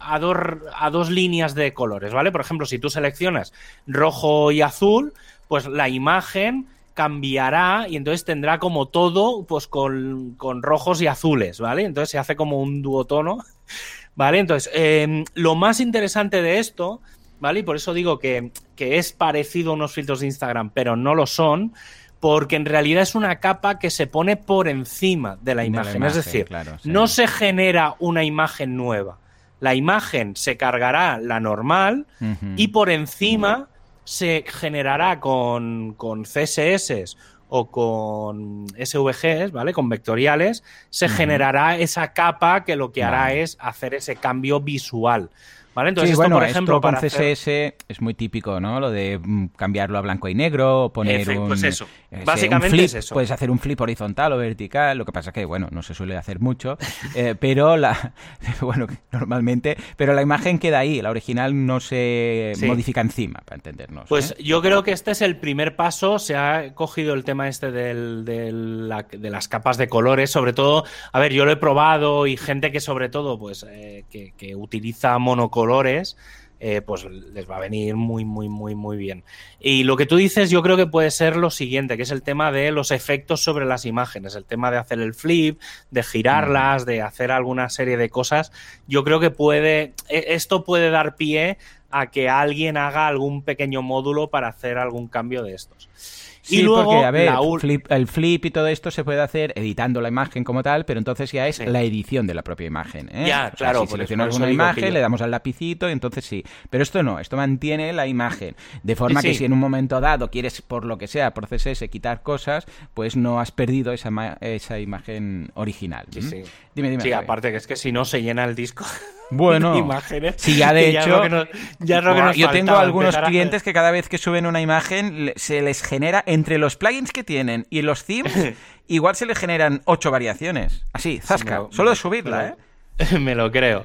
S1: a, dos, a dos líneas de colores, ¿vale? Por ejemplo, si tú seleccionas rojo y azul, pues la imagen cambiará y entonces tendrá como todo pues con, con rojos y azules, ¿vale? Entonces se hace como un duotono, <laughs> ¿vale? Entonces, eh, lo más interesante de esto, ¿vale? Y por eso digo que, que es parecido a unos filtros de Instagram, pero no lo son, porque en realidad es una capa que se pone por encima de la imagen. De la imagen es decir,
S2: claro, sí.
S1: no se genera una imagen nueva. La imagen se cargará la normal uh -huh. y por encima se generará con, con CSS o con SVGs, ¿vale? Con vectoriales, se uh -huh. generará esa capa que lo que hará es hacer ese cambio visual. ¿Vale?
S2: Entonces, sí, esto, bueno, por ejemplo, esto con para CSS hacer... es muy típico, ¿no? Lo de mm, cambiarlo a blanco y negro, poner
S1: Efe,
S2: un,
S1: pues eso. Ese, Básicamente
S2: un flip,
S1: es eso.
S2: Puedes hacer un flip horizontal o vertical, lo que pasa que, bueno, no se suele hacer mucho, <laughs> eh, pero la, <laughs> bueno, normalmente, pero la imagen queda ahí, la original no se sí. modifica encima, para entendernos.
S1: Pues
S2: ¿eh?
S1: yo creo que este es el primer paso, se ha cogido el tema este del, del, la, de las capas de colores, sobre todo, a ver, yo lo he probado y gente que sobre todo, pues, eh, que, que utiliza monocolores, eh, pues les va a venir muy, muy, muy, muy bien. Y lo que tú dices yo creo que puede ser lo siguiente, que es el tema de los efectos sobre las imágenes, el tema de hacer el flip, de girarlas, de hacer alguna serie de cosas. Yo creo que puede, e, esto puede dar pie a que alguien haga algún pequeño módulo para hacer algún cambio de estos.
S2: Sí, y luego, porque, a ver, la... flip, el flip y todo esto se puede hacer editando la imagen como tal, pero entonces ya es sí. la edición de la propia imagen. ¿eh?
S1: Ya,
S2: o sea,
S1: claro.
S2: Si seleccionamos una imagen, le damos al lapicito y entonces sí. Pero esto no, esto mantiene la imagen. De forma sí, que si en un momento dado quieres, por lo que sea, por CSS, quitar cosas, pues no has perdido esa, esa imagen original.
S1: Sí, sí.
S2: Dime, dime.
S1: Sí, aparte que es que si no se llena el disco. <laughs>
S2: Bueno,
S1: imágenes.
S2: Sí, ya de <laughs> hecho,
S1: ya no, ya no bueno,
S2: yo tengo algunos clientes que cada vez que suben una imagen se les genera entre los plugins que tienen y los themes, <laughs> igual se les generan ocho variaciones. Así, zasca, sí, solo de subirla, ¿eh? <laughs>
S1: Me lo creo,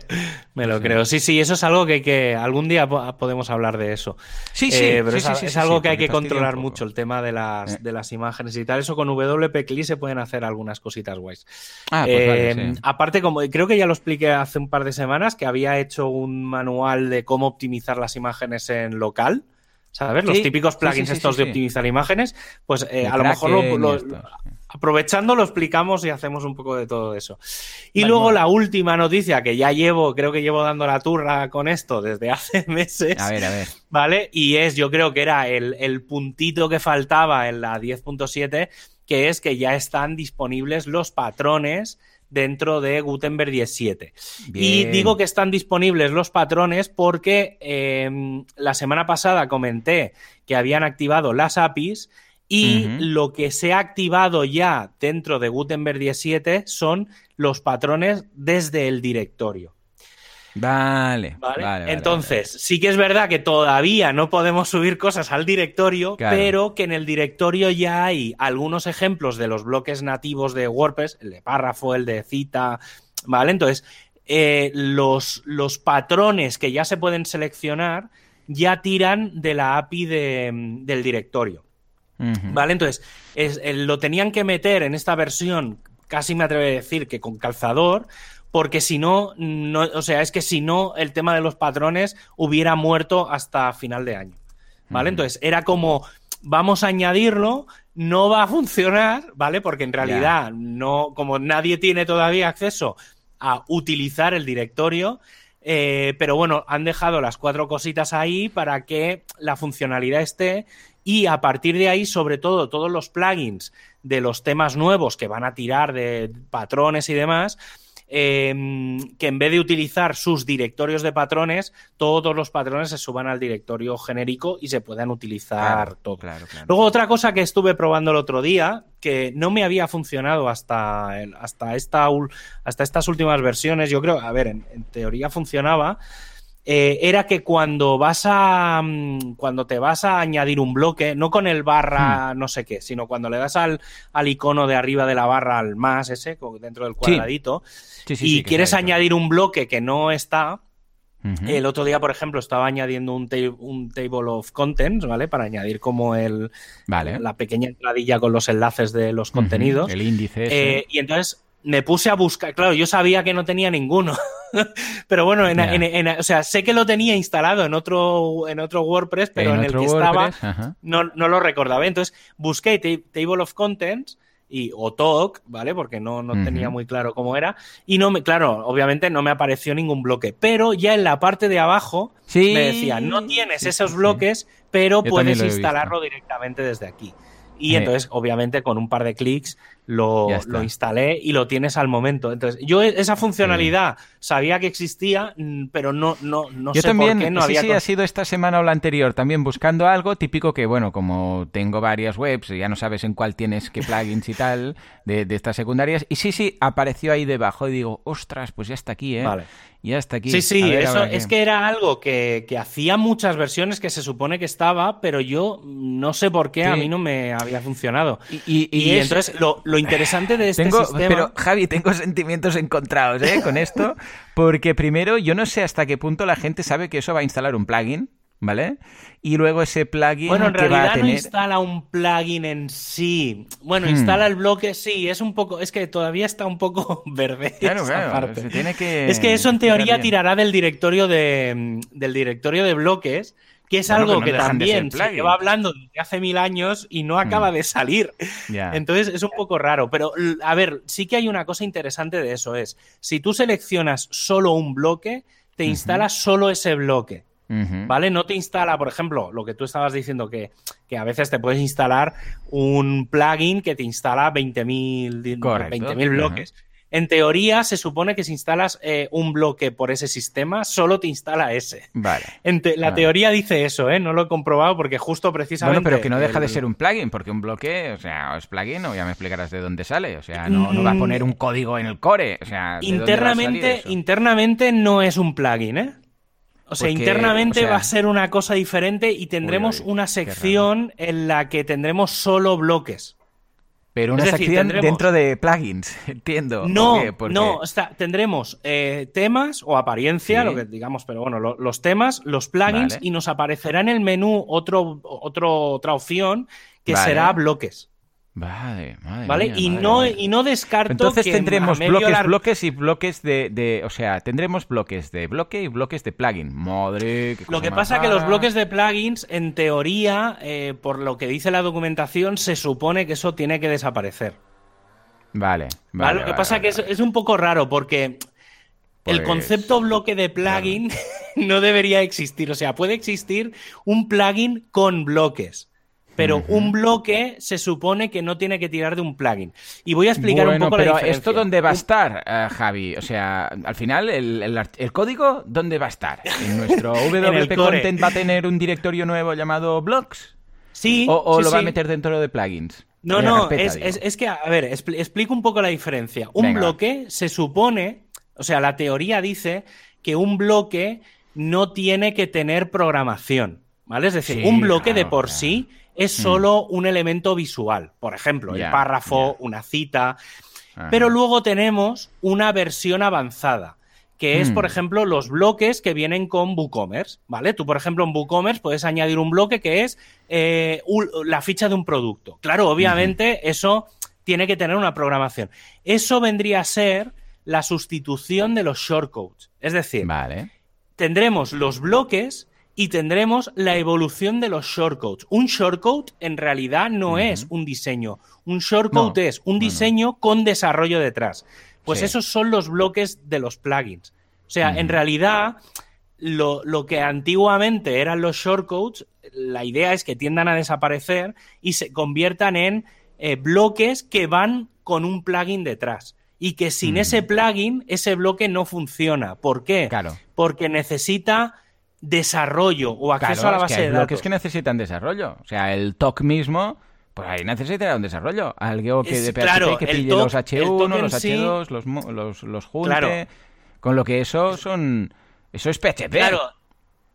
S1: me lo sí. creo. Sí, sí, eso es algo que, que algún día podemos hablar de eso.
S2: Sí, sí,
S1: eh, pero
S2: sí,
S1: es,
S2: sí,
S1: es algo que hay que controlar mucho, el tema de las, eh. de las imágenes y tal. Eso con WP se pueden hacer algunas cositas guays.
S2: Ah, pues
S1: eh,
S2: vale.
S1: Aparte, como creo que ya lo expliqué hace un par de semanas, que había hecho un manual de cómo optimizar las imágenes en local. ¿Sabes? Los típicos plugins estos de optimizar imágenes. Pues a lo mejor lo, lo, aprovechando lo explicamos y hacemos un poco de todo eso. Y vale, luego la última noticia que ya llevo, creo que llevo dando la turra con esto desde <laughs> hace meses.
S2: A ver, a ver.
S1: ¿Vale? Y es, yo creo que era el, el puntito que faltaba en la 10.7, que es que ya están disponibles los patrones dentro de Gutenberg 17. Bien. Y digo que están disponibles los patrones porque eh, la semana pasada comenté que habían activado las APIs y uh -huh. lo que se ha activado ya dentro de Gutenberg 17 son los patrones desde el directorio.
S2: Vale,
S1: ¿Vale?
S2: vale
S1: Entonces,
S2: vale.
S1: sí que es verdad que todavía no podemos subir cosas al directorio, claro. pero que en el directorio ya hay algunos ejemplos de los bloques nativos de WordPress, el de párrafo, el de cita, ¿vale? Entonces, eh, los, los patrones que ya se pueden seleccionar ya tiran de la API de, del directorio. Uh -huh. ¿Vale? Entonces, es, lo tenían que meter en esta versión, casi me atrevo a decir que con calzador, porque si no, no, o sea, es que si no, el tema de los patrones hubiera muerto hasta final de año. ¿Vale? Uh -huh. Entonces, era como, vamos a añadirlo, no va a funcionar, ¿vale? Porque en realidad, yeah. no, como nadie tiene todavía acceso a utilizar el directorio, Eh, pero bueno, han dejado las cuatro cositas ahí para que la funcionalidad esté y a partir de ahí, sobre todo, todos los plugins de los temas nuevos que van a tirar de patrones y demás, Em, que en vez de utilizar sus directorios de patrones, todos los patrones se suban al directorio genérico y se puedan utilizar todo. Luego, otra cosa que estuve probando el otro día, que no me había funcionado hasta, hasta, esta, hasta estas últimas versiones, yo creo, a ver, en teoría funcionaba. Eh, era que cuando vas a. Mm, cuando te vas a añadir un bloque, no con el barra hmm. no sé qué, sino cuando le das al, al, icono de arriba de la barra al más ese, dentro del cuadradito, y quieres añadir un bloque que no está. El otro día, por ejemplo, estaba añadiendo un, un, table of contents, ¿vale? Para añadir como el la pequeña entradilla con los enlaces de los contenidos.
S2: El índice.
S1: Eh, y entonces me puse a buscar, claro, yo sabía que no tenía ninguno, <laughs> pero bueno, o sea, sé que lo tenía instalado en otro, en otro WordPress, pero en, el que estaba no, lo recordaba. Entonces busqué Table of Contents y, o Talk, ¿vale? Porque no, no tenía muy claro cómo era. Y no me, claro, obviamente no me apareció ningún bloque, pero ya en la parte de abajo me decía, no tienes esos bloques, pero puedes instalarlo directamente desde aquí. Y entonces, obviamente, con un par de clics lo, instalé y lo tienes al momento. Entonces, yo e, esa funcionalidad sabía que existía, mm, pero no, no, no
S2: yo
S1: sé
S2: también,
S1: por qué no
S2: sí, Sí, ha sido esta semana o la anterior, también buscando algo típico que, bueno, como tengo varias webs, ya no sabes en cuál tienes qué plugins y tal de, de estas secundarias. Y sí, sí, apareció ahí debajo y digo, ostras, pues ya está aquí, ¿eh? Vale. Ya está aquí.
S1: Sí, sí, eso es que era algo que, hacía muchas versiones que se supone que estaba, pero yo no sé por qué a mí no me había funcionado. Y, entonces lo, interesante de este
S2: tengo,
S1: sistema...
S2: Pero Javi, tengo sentimientos encontrados ¿eh? con esto, porque primero yo no sé hasta qué punto la gente sabe que eso va a instalar un plugin. ¿vale? Y luego ese plugin
S1: bueno, en
S2: que
S1: realidad
S2: va a tener...
S1: no instala un plugin en sí. Bueno, hmm. instala el bloque, sí, es un poco, es que todavía está un poco <laughs> verde.
S2: Claro, claro, tiene que...
S1: Es que eso en teoría tirará del directorio de, del directorio de bloques, que es algo que, también se lleva hablando desde hace mil años y no acaba hmm. de salir. <laughs> Entonces es un poco raro. Pero, a ver, sí que hay una cosa interesante de eso, es, si tú seleccionas solo un bloque, te instala solo ese bloque. ¿Vale? No te instala, por ejemplo, lo que tú estabas diciendo, que, a veces te puedes instalar un plugin que te instala 20.000 bloques. En teoría, se supone que si instalas eh, un bloque por ese sistema, solo te instala ese.
S2: Vale.
S1: la teoría dice eso, ¿eh? No lo he comprobado porque justo precisamente...
S2: Bueno, pero que no deja de ser un plugin, porque un bloque, o sea, es plugin o ya me explicarás de dónde sale. O sea, no, no va a mm. poner un código en el core. O sea,
S1: internamente, internamente no es un plugin, ¿eh? O sea, internamente va a ser una cosa diferente y tendremos una sección en la que tendremos solo bloques.
S2: Pero una sección dentro de plugins, <laughs> entiendo.
S1: No, no, o sea, tendremos eh, temas o apariencia, lo que digamos, pero bueno, los temas, los plugins, y nos aparecerá en el menú otro, otro, otra opción que será bloques.
S2: Vale, madre
S1: ¿Vale? y, no, y no descarto
S2: Entonces tendremos bloques, bloques y bloques de, O sea, tendremos bloques de bloque y bloques de plugin. Madre.
S1: Lo que pasa es que los bloques de plugins, en teoría, eh, por lo que dice la documentación, se supone que eso tiene que desaparecer.
S2: Vale, vale.
S1: Lo que pasa es que es, un poco raro porque el pues, concepto bloque de plugin <laughs> no debería existir. O sea, puede existir un plugin con bloques pero un bloque se supone que no tiene que tirar de un plugin. Y voy a explicar un poco
S2: pero
S1: la diferencia.
S2: ¿Esto dónde va a estar, eh, Javi? O sea, al final, el, código, ¿dónde va a estar? ¿En nuestro <laughs> WP Content va a tener un directorio nuevo llamado Blocks?
S1: Sí.
S2: ¿O,
S1: lo
S2: va a meter dentro de plugins?
S1: No, no, es, que, a ver, explico un poco la diferencia. Un bloque se supone, o sea, la teoría dice que un bloque no tiene que tener programación, ¿vale? Es decir, un bloque de por sí es mm. solo un elemento visual. Por ejemplo, el párrafo, una cita. Pero luego tenemos una versión avanzada que es, por mm. ejemplo, los bloques que vienen con WooCommerce, ¿vale? Tú, por ejemplo, en WooCommerce puedes añadir un bloque que es eh, la ficha de un producto. Claro, obviamente eso tiene que tener una programación. Eso vendría a ser la sustitución de los shortcodes. Es decir, tendremos los bloques y tendremos la evolución de los shortcodes. Un shortcode en realidad no es un diseño. Un shortcode es un diseño con desarrollo detrás. Pues esos son los bloques de los plugins. O sea, en realidad, lo, lo, que antiguamente eran los shortcodes, la idea es que tiendan a desaparecer y se conviertan en eh, bloques que van con un plugin detrás. Y que sin ese plugin, ese bloque no funciona. ¿Por qué?
S2: Claro.
S1: Porque necesita desarrollo o acceso a la base
S2: es que hay
S1: de datos.
S2: bloques que necesitan desarrollo. O sea, el TOC mismo, pues ahí necesita un desarrollo. Algo que de PHP
S1: claro,
S2: que pille los
S1: el
S2: H1,
S1: TOC en
S2: los
S1: sí-
S2: H2, los, los, los junte.
S1: Claro.
S2: Con lo que eso son... Eso es PHP.
S1: Claro.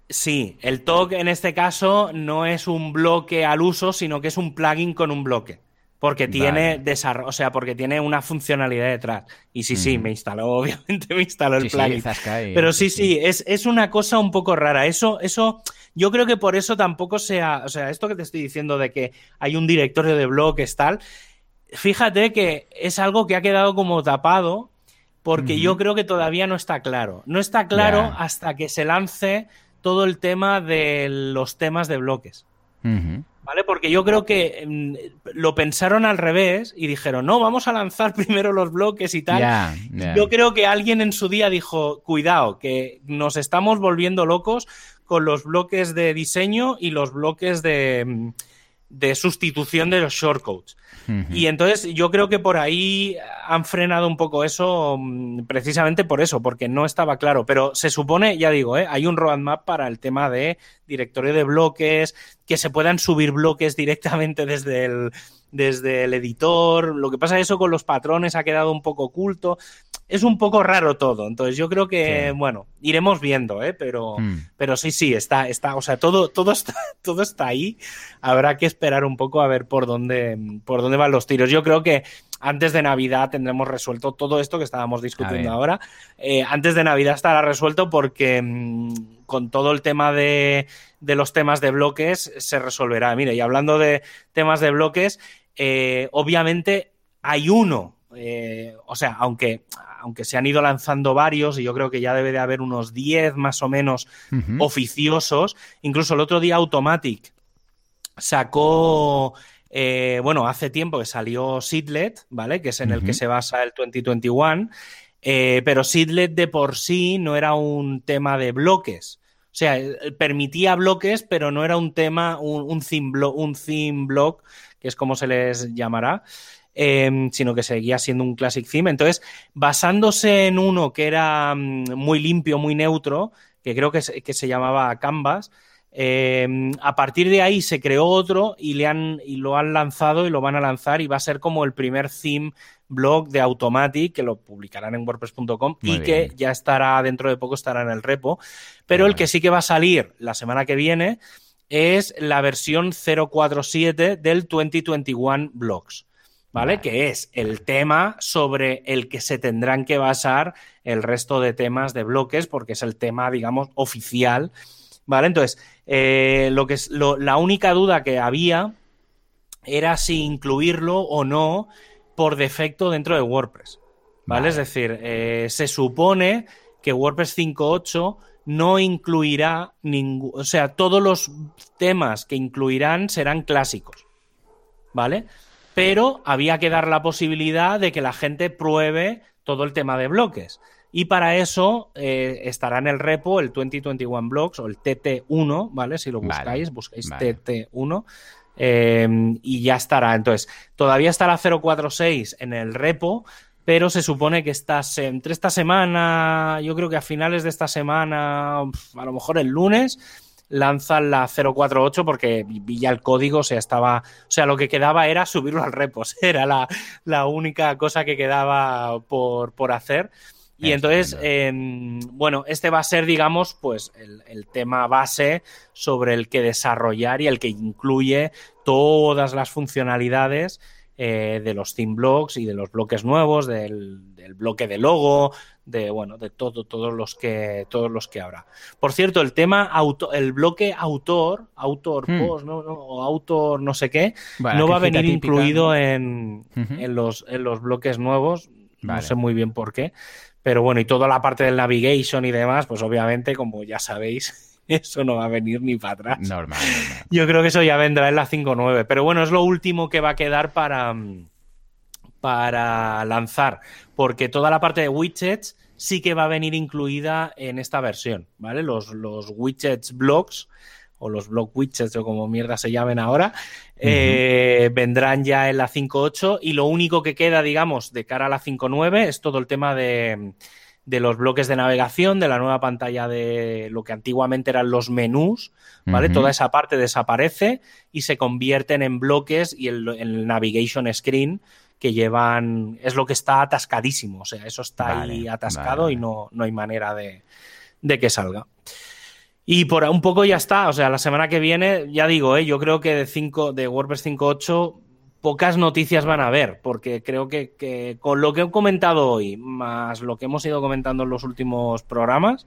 S1: Sí, el TOC en este caso no es un bloque al uso, sino que es un plugin con un bloque. Porque tiene
S2: Vale.
S1: desarrollo, o sea, porque tiene una funcionalidad detrás. Y sí, sí,
S2: Ujú.
S1: me instaló, <laughs> obviamente me instaló el
S2: Sí,
S1: plugin. <laughs> Pero sí, sí, es, es una cosa un poco rara. Eso, eso, yo creo que por eso tampoco sea, o sea, esto que te estoy diciendo de que hay un directorio de bloques tal, fíjate que es algo que ha quedado como tapado porque yo creo que todavía no está claro. No está claro hasta que se lance todo el tema de los temas de bloques.
S2: Ujú.
S1: ¿Vale? Porque yo creo que mm, lo pensaron al revés y dijeron, no, vamos a lanzar <laughs> primero los bloques y tal. Yo creo que alguien en su día dijo, cuidado, que nos estamos volviendo locos con los bloques de diseño y los bloques de, mm, de sustitución de los shortcodes. Y entonces yo creo que por ahí han frenado un poco eso, mm, precisamente por eso, porque no estaba claro. Pero se supone, ya digo, ¿eh? hay un roadmap para el tema de directorio de bloques, que se puedan subir bloques directamente desde el, desde el editor. Lo que pasa es eso con los patrones ha quedado un poco oculto. Es un poco raro todo. Entonces yo creo que,
S2: Sí.
S1: bueno, iremos viendo, ¿eh? Pero,
S2: Mm.
S1: pero sí, sí, está, está, o sea, todo, todo está, <laughs> todo está ahí. Habrá que esperar un poco a ver por dónde, por dónde van los tiros. Yo creo que antes de Navidad tendremos resuelto todo esto que estábamos discutiendo ahora. Eh, antes de Navidad estará resuelto porque mm, con todo el tema de, de los temas de bloques se resolverá. Mire, y hablando de temas de bloques, eh, obviamente hay uno. Eh, o sea, aunque, aunque se han ido lanzando varios, y yo creo que ya debe de haber unos 10 más o menos oficiosos. Incluso el otro día Automatic sacó, eh, bueno, hace tiempo que salió Sidlet, ¿vale? Que es en el que se basa el 2021. eh, pero Sidlet de por sí no era un tema de bloques. O sea, permitía bloques, pero no era un tema, un, un, theme, blo- un theme block, que es como se les llamará, eh, sino que seguía siendo un classic theme. Entonces, basándose en uno que era mm, muy limpio, muy neutro, que creo que se, que se llamaba Canvas, eh, a partir de ahí se creó otro y, le han, y lo han lanzado y lo van a lanzar y va a ser como el primer theme blog de Automatic que lo publicarán en WordPress.com y que ya estará dentro de poco estará en el repo. Pero
S2: Muy
S1: el que sí que va a salir la semana que viene es la versión 047 del 2021 Blogs. ¿Vale?
S2: Vale.
S1: Que es el tema sobre el que se tendrán que basar el resto de temas de bloques, porque es el tema, digamos, oficial. ¿Vale? Entonces, eh, lo que es, lo- la única duda que había era si incluirlo o no por defecto dentro de WordPress. ¿Vale?
S2: Vale.
S1: Es decir, eh, se supone que WordPress 5.8 no incluirá ningún. O sea, todos los temas que incluirán serán clásicos. ¿Vale? Pero había que dar la posibilidad de que la gente pruebe todo el tema de bloques. Y para eso eh, estará en el repo el 2021 Blocks o el TT1, ¿vale? Si lo
S2: Vale,
S1: buscáis, buscáis
S2: vale.
S1: TT1 eh, y ya estará. Entonces, todavía está la 046 en el repo, pero se supone que esta se- entre esta semana, yo creo que a finales de esta semana, a lo mejor el lunes, lanzan la 048 porque vi ya el código, o sea, estaba, o sea, lo que quedaba era subirlo al repo, <laughs> era la, la única cosa que quedaba por, por hacer. Y entonces, eh, bueno, este va a ser, digamos, pues el, el, tema base sobre el que desarrollar y el que incluye todas las funcionalidades eh, de los theme blocks y de los bloques nuevos, del, del, bloque de logo, de bueno, de todo, todos los que, todos los que habrá. Por cierto, el tema auto, el bloque autor, autor hmm. post, ¿no? ¿no? o autor no sé qué, no va a venir típica, incluido ¿no? en, uh -huh. en, los, en los bloques nuevos. Vale. No sé muy bien por qué. Pero bueno, y toda la parte del navigation y demás, pues obviamente, como ya sabéis, <laughs> eso no va a venir ni para atrás.
S2: Normal, normal.
S1: Yo creo que eso ya vendrá en la 5.9. Pero bueno, es lo último que va a quedar para, para lanzar. Porque toda la parte de widgets sí que va a venir incluida en esta versión, ¿vale? Los, los widgets blocks o los block widgets o como mierda se llamen ahora, eh, vendrán ya en la 5.8 y lo único que queda, digamos, de cara a la 5.9 es todo el tema de, de, los bloques de navegación, de la nueva pantalla de lo que antiguamente eran los menús, ¿vale? Toda esa parte desaparece y se convierten en bloques y el, el navigation screen que llevan, es lo que está atascadísimo, o sea, eso está ahí atascado y no, no hay manera de, de que salga. Y por un poco ya está. O sea, la semana que viene, ya digo, ¿eh? yo creo que de, 5, de WordPress 5.8 pocas noticias van a haber, porque creo que, con lo que he comentado hoy, más lo que hemos ido comentando en los últimos programas,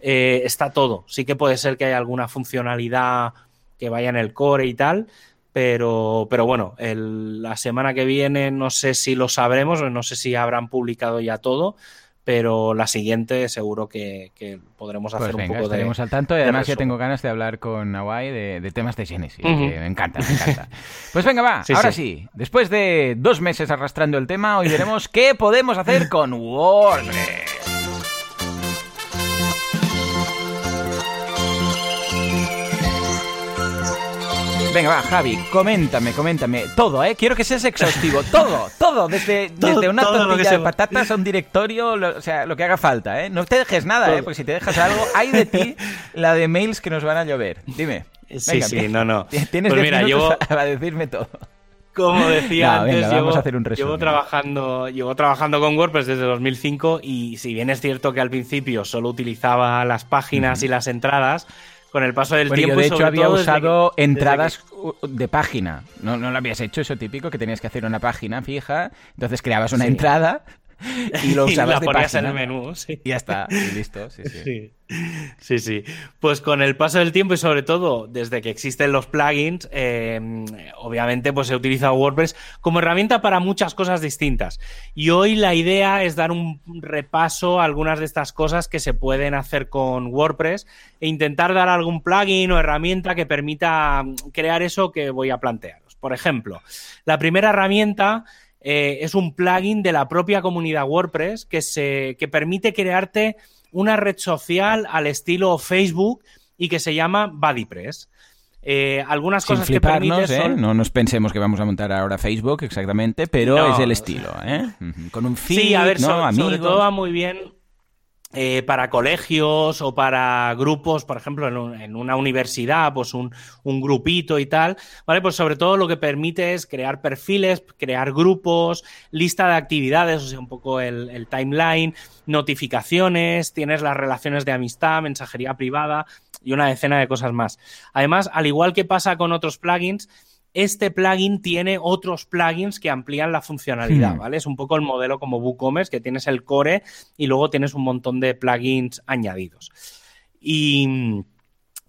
S1: eh, está todo. Sí que puede ser que haya alguna funcionalidad que vaya en el core y tal, pero, pero bueno, la semana que viene no sé si lo sabremos, no sé si habrán publicado ya todo, pero la siguiente seguro que, podremos hacer
S2: pues
S1: un poco
S2: estaremos al tanto y además ya tengo ganas de hablar con Hawaii de, temas de Genesis, me encanta, me encanta. <laughs> Pues venga, va, ahora sí. después de dos meses arrastrando el tema, hoy veremos qué podemos hacer con WordPress. Venga, va, Javi, coméntame, coméntame. Todo, ¿eh? Quiero que seas exhaustivo. <laughs> Todo, todo. Desde, desde una tortilla de patatas a un directorio, o sea, lo que haga falta, ¿eh? No te dejes nada, ¿eh? Porque si te dejas algo, hay de ti la de mails que nos van a llover. Dime.
S1: sí, sí, no, no. <laughs>
S2: Tienes pues mira, llevo... <laughs> a decirme todo.
S1: Como decía antes, llevo, a hacer un llevo, trabajando, llevo trabajando con WordPress desde 2005 y si bien es cierto que al principio solo utilizaba las páginas y las entradas, con el paso del tiempo.
S2: Yo de hecho había usado entradas de página. ¿No, ¿No lo habías hecho eso típico? Que tenías que hacer una página fija, entonces creabas una entrada <laughs> y lo usabas
S1: y la ponías en el menú.
S2: Sí. Y ya está, <laughs> y listo. Sí
S1: sí. sí, sí. Pues con el paso del tiempo y sobre todo desde que existen los plugins, eh, obviamente pues he utilizado WordPress como herramienta para muchas cosas distintas. Y hoy la idea es dar un repaso a algunas de estas cosas que se pueden hacer con WordPress e intentar dar algún plugin o herramienta que permita crear eso que voy a plantearos. Por ejemplo, la primera herramienta eh, es un plugin de la propia comunidad WordPress que, se, que permite crearte una red social al estilo Facebook y que se llama BuddyPress. Eh, algunas cosas que permite
S2: ¿eh? No nos pensemos que vamos a montar ahora Facebook exactamente, pero es el estilo, ¿eh? Con un feed,
S1: sí, a ver, sobre todo va muy bien eh, para colegios o para grupos, por ejemplo, en, una universidad, pues un, grupito y tal, ¿vale? Pues sobre todo lo que permite es crear perfiles, crear grupos, lista de actividades, o sea, un poco el, el timeline, notificaciones, tienes las relaciones de amistad, mensajería privada y una decena de cosas más. Además, al igual que pasa con otros plugins, este plugin tiene otros plugins que amplían la funcionalidad, hmm. ¿vale? Es un poco el modelo como WooCommerce, que tienes el core y luego tienes un montón de plugins añadidos. Y mm,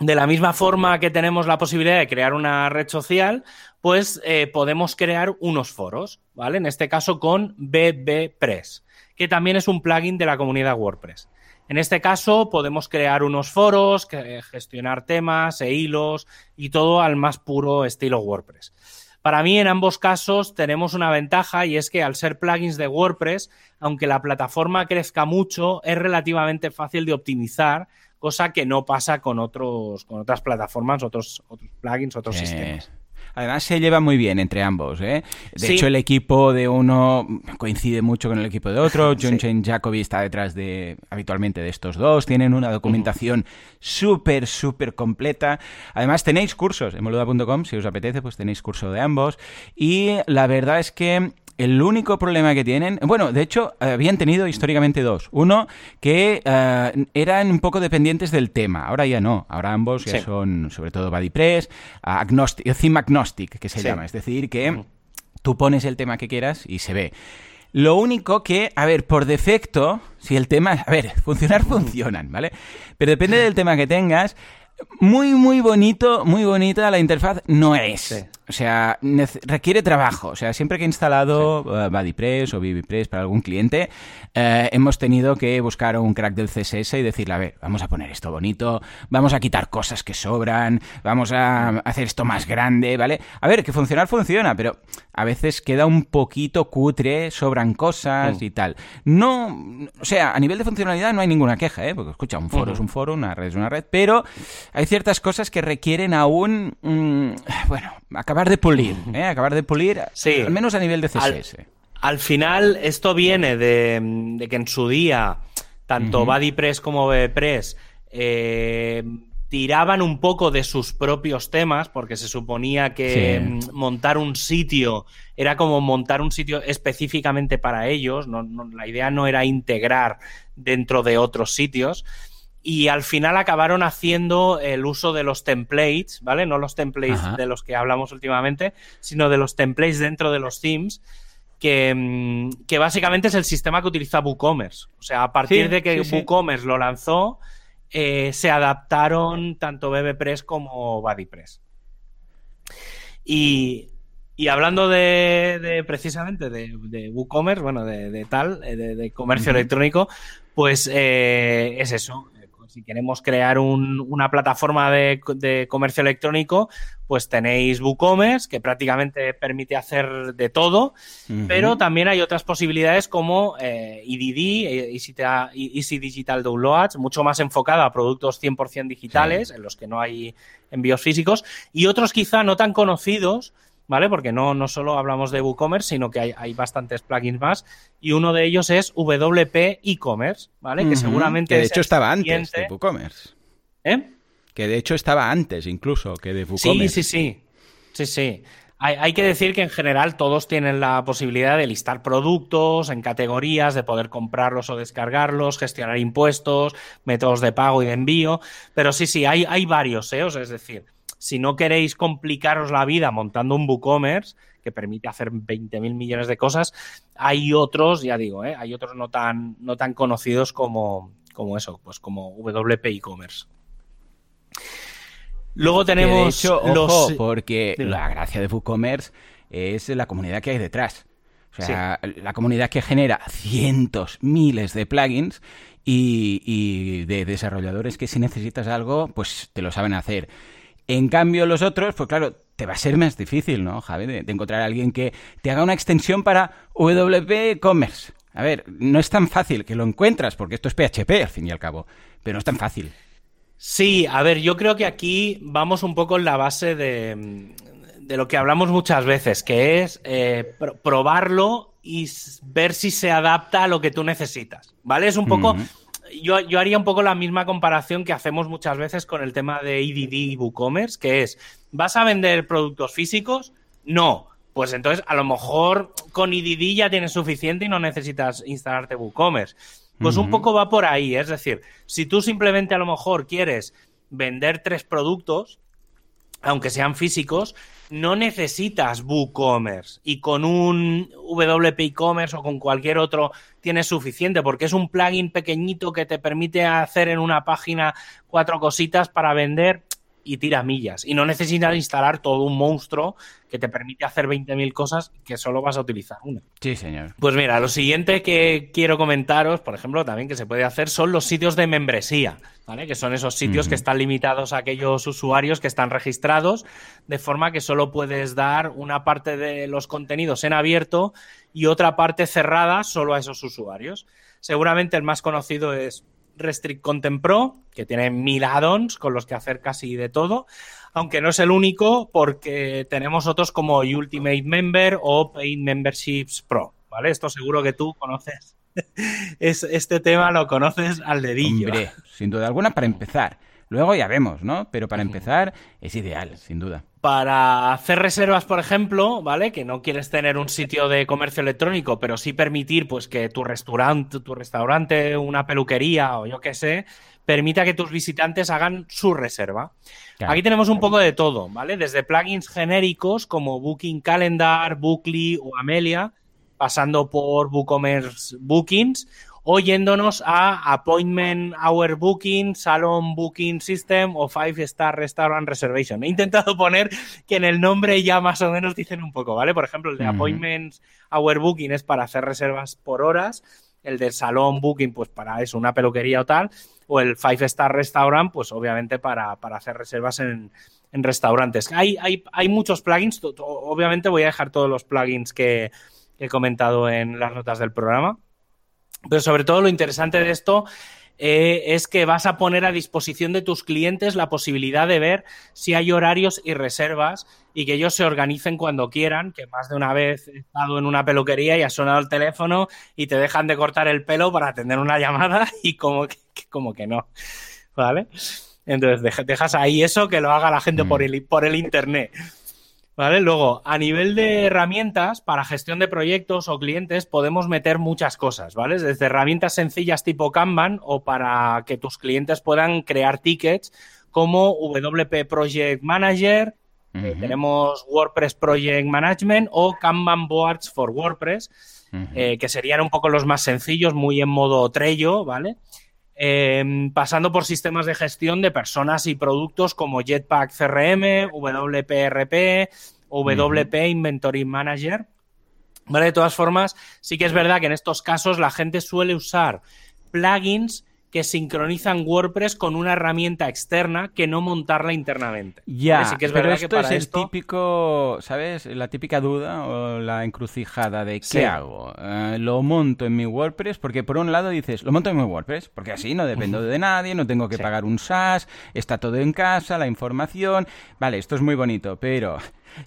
S1: de la misma forma que tenemos la posibilidad de crear una red social, pues eh, podemos crear unos foros, ¿vale? En este caso con BBPress, que también es un plugin de la comunidad WordPress. En este caso podemos crear unos foros, gestionar temas e hilos y todo al más puro estilo WordPress. Para mí, en ambos casos, tenemos una ventaja y es que al ser plugins de WordPress, aunque la plataforma crezca mucho, es relativamente fácil de optimizar, cosa que no pasa con, otros, con otras plataformas, otros, otros plugins, otros sistemas.
S2: Además se lleva muy bien entre ambos. ¿eh? De hecho, el equipo de uno coincide mucho con el equipo de otro. <laughs> John Chen Jacoby está detrás de habitualmente de estos dos. Tienen una documentación súper, súper completa. Además, tenéis cursos en boluda.com. Si os apetece, pues tenéis curso de ambos. Y la verdad es que el único problema que tienen, bueno, de hecho, habían tenido históricamente dos. Uno, que eh, eran un poco dependientes del tema. Ahora ya no. Ahora ambos ya son, sobre todo, BuddyPress, agnostic, theme agnostic, que se llama. Es decir, que tú pones el tema que quieras y se ve. Lo único que, a ver, por defecto, si el tema, a ver, <laughs> funcionar funcionan, ¿vale? Pero depende del tema que tengas. Muy, muy bonito, muy bonita la interfaz no es. O sea, requiere trabajo. O sea, siempre que he instalado sí. uh, BuddyPress o VBPress para algún cliente, eh, hemos tenido que buscar un crack del CSS y decirle, a ver, vamos a poner esto bonito, vamos a quitar cosas que sobran, vamos a hacer esto más grande, ¿vale? A ver, que funcionar funciona, pero a veces queda un poquito cutre, sobran cosas mm. y tal. No, o sea, a nivel de funcionalidad no hay ninguna queja, ¿eh? Porque escucha, un foro uh -huh. es un foro, una red es una red, pero hay ciertas cosas que requieren aún, mmm, bueno, acabar de pulir, ¿eh? Acabar de pulir, sí. al menos a nivel de CSS.
S1: Al, al final, esto viene de, de, que en su día, tanto uh -huh. BuddyPress como BBPress, eh, tiraban un poco de sus propios temas, porque se suponía que sí. montar un sitio era como montar un sitio específicamente para ellos, no, no, la idea no era integrar dentro de otros sitios, y al final acabaron haciendo el uso de los templates, ¿vale? No los templates Ajá. de los que hablamos últimamente, sino de los templates dentro de los themes, que, mm, que básicamente es el sistema que utiliza WooCommerce. O sea, a partir sí, de que sí, WooCommerce sí. lo lanzó, eh, se adaptaron tanto BBPress como BuddyPress. Y, y hablando de, de precisamente de, de, WooCommerce, bueno, de, de tal, eh, de, comercio uh -huh. electrónico, pues eh, es eso si queremos crear un, una plataforma de, de, comercio electrónico, pues tenéis WooCommerce, que prácticamente permite hacer de todo, uh -huh. pero también hay otras posibilidades como eh, EDD, Easy, Easy, Digital Downloads, mucho más enfocada a productos 100% digitales, en los que no hay envíos físicos, y otros quizá no tan conocidos, ¿vale? Porque no, no solo hablamos de WooCommerce, sino que hay, hay, bastantes plugins más. Y uno de ellos es WP e-commerce, ¿vale? Uh -huh. Que seguramente.
S2: Que de hecho estaba antes de WooCommerce.
S1: ¿Eh?
S2: Que de hecho estaba antes incluso que de WooCommerce.
S1: Sí, sí, sí. Sí, sí. Hay, hay, que decir que en general todos tienen la posibilidad de listar productos en categorías, de poder comprarlos o descargarlos, gestionar impuestos, métodos de pago y de envío. Pero sí, sí, hay, hay varios, ¿eh? O sea, es decir, si no queréis complicaros la vida montando un WooCommerce que permite hacer 20.000 millones de cosas, hay otros, ya digo, ¿eh? hay otros no tan, no tan conocidos como, como eso, pues como WP e-commerce. Luego tenemos
S2: que de hecho, los... Ojo, porque la gracia de WooCommerce es la comunidad que hay detrás. O sea, sí. la comunidad que genera cientos, miles de plugins y, y de desarrolladores que si necesitas algo, pues te lo saben hacer. En cambio, los otros, pues claro, te va a ser más difícil, ¿no, Javi? De, de encontrar a alguien que te haga una extensión para WP Commerce. A ver, no es tan fácil que lo encuentras, porque esto es PHP al fin y al cabo, pero no es tan fácil.
S1: Sí, a ver, yo creo que aquí vamos un poco en la base de, de lo que hablamos muchas veces, que es eh, probarlo y ver si se adapta a lo que tú necesitas, ¿vale? Es un poco... Mm -hmm yo, yo, haría un poco la misma comparación que hacemos muchas veces con el tema de EDD y WooCommerce, que es, ¿vas a vender productos físicos? No. Pues entonces, a lo mejor con EDD ya tienes suficiente y no necesitas instalarte WooCommerce. Pues uh -huh. un poco va por ahí, es decir, si tú simplemente a lo mejor quieres vender tres productos, aunque sean físicos, no necesitas WooCommerce y con un WP e-commerce o con cualquier otro tienes suficiente porque es un plugin pequeñito que te permite hacer en una página cuatro cositas para vender y tira millas. Y no necesitas instalar todo un monstruo que te permite hacer 20.000 cosas que solo vas a utilizar una.
S2: Sí, señor.
S1: Pues mira, lo siguiente que quiero comentaros, por ejemplo, también que se puede hacer son los sitios de membresía, ¿vale? Que son esos sitios uh -huh. que están limitados a aquellos usuarios que están registrados, de forma que solo puedes dar una parte de los contenidos en abierto y otra parte cerrada solo a esos usuarios. Seguramente el más conocido es Restrict Content Pro, que tiene mil add-ons con los que hacer casi de todo, aunque no es el único porque tenemos otros como Ultimate Member o Paid Memberships Pro, ¿vale? Esto seguro que tú conoces. <laughs> es, este tema lo conoces al dedillo.
S2: Hombre, sin duda alguna para empezar. Luego ya vemos, ¿no? Pero para empezar es ideal, sin duda.
S1: Para hacer reservas, por ejemplo, ¿vale? Que no quieres tener un sitio de comercio electrónico, pero sí permitir pues que tu restaurante, tu restaurante, una peluquería o yo qué sé, permita que tus visitantes hagan su reserva. Claro. Aquí tenemos un poco de todo, ¿vale? Desde plugins genéricos como Booking Calendar, Bookly o Amelia, pasando por WooCommerce Bookings o yéndonos a Appointment Hour Booking, Salon Booking System o Five Star Restaurant Reservation. He intentado poner que en el nombre ya más o menos dicen un poco, ¿vale? Por ejemplo, el de Appointments Hour Booking es para hacer reservas por horas, el de Salon Booking, pues para eso, una peluquería o tal, o el Five Star Restaurant, pues obviamente para, hacer reservas en, restaurantes. Hay, hay, hay muchos plugins, obviamente voy a dejar todos los plugins que he comentado en las notas del programa. Pero sobre todo lo interesante de esto eh, es que vas a poner a disposición de tus clientes la posibilidad de ver si hay horarios y reservas y que ellos se organicen cuando quieran, que más de una vez he estado en una peluquería y ha sonado el teléfono y te dejan de cortar el pelo para atender una llamada <laughs> y como que, como que no, ¿vale? Entonces dejas ahí eso que lo haga la gente por, mm. el, por el internet. ¿Vale? Luego, a nivel de herramientas para gestión de proyectos o clientes, podemos meter muchas cosas, ¿vale? Desde herramientas sencillas tipo Kanban o para que tus clientes puedan crear tickets como WP Project Manager, eh, tenemos WordPress Project Management o Kanban Boards for WordPress, eh, que serían un poco los más sencillos, muy en modo Trello, ¿vale? Em, pasando por sistemas de gestión de personas y productos como Jetpack CRM, WPRP, WP Inventory Manager. Vale, de todas formas, sí que es verdad que en estos casos la gente suele usar plugins que sincronizan WordPress con una herramienta externa que no montarla internamente.
S2: Ya, que es pero esto es el típico, ¿sabes? La típica duda o la encrucijada de ¿qué hago? Eh, ¿Lo monto en mi WordPress? Porque por un lado dices, lo monto en mi WordPress, porque así no dependo de nadie, no tengo que pagar un SaaS, está todo en casa, la información. Vale, esto es muy bonito, pero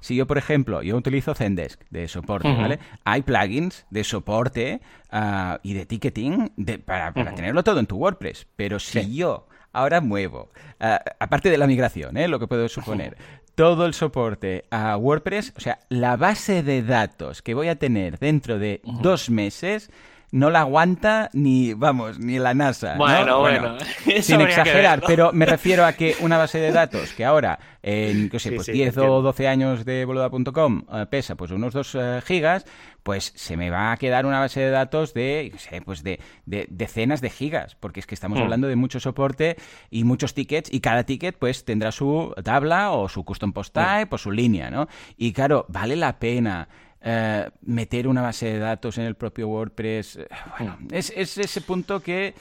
S2: si yo, por ejemplo, yo utilizo Zendesk de soporte, ¿vale? Hay plugins de soporte ah, y de ticketing para, tenerlo todo en tu WordPress. Pero si yo ahora muevo, ah, aparte de la migración, ¿eh? lo que puedo suponer, todo el soporte a WordPress, o sea, la base de datos que voy a tener dentro de dos meses no la aguanta ni, vamos, ni la NASA.
S1: Bueno, bueno. <laughs>
S2: sin exagerar, pero me refiero a que una base de datos que ahora, en, qué sé, pues 10 o 12 años de boluda.com eh, pesa pues unos 2 eh, gigas, pues se me va a quedar una base de datos de, sé, pues de, decenas de gigas, porque es que estamos hmm. hablando de mucho soporte y muchos tickets, y cada ticket pues tendrá su tabla o su custom post type o su línea, ¿no? Y claro, vale la pena eh, meter una base de datos en el propio WordPress. Eh, bueno, mm. es, ese punto que...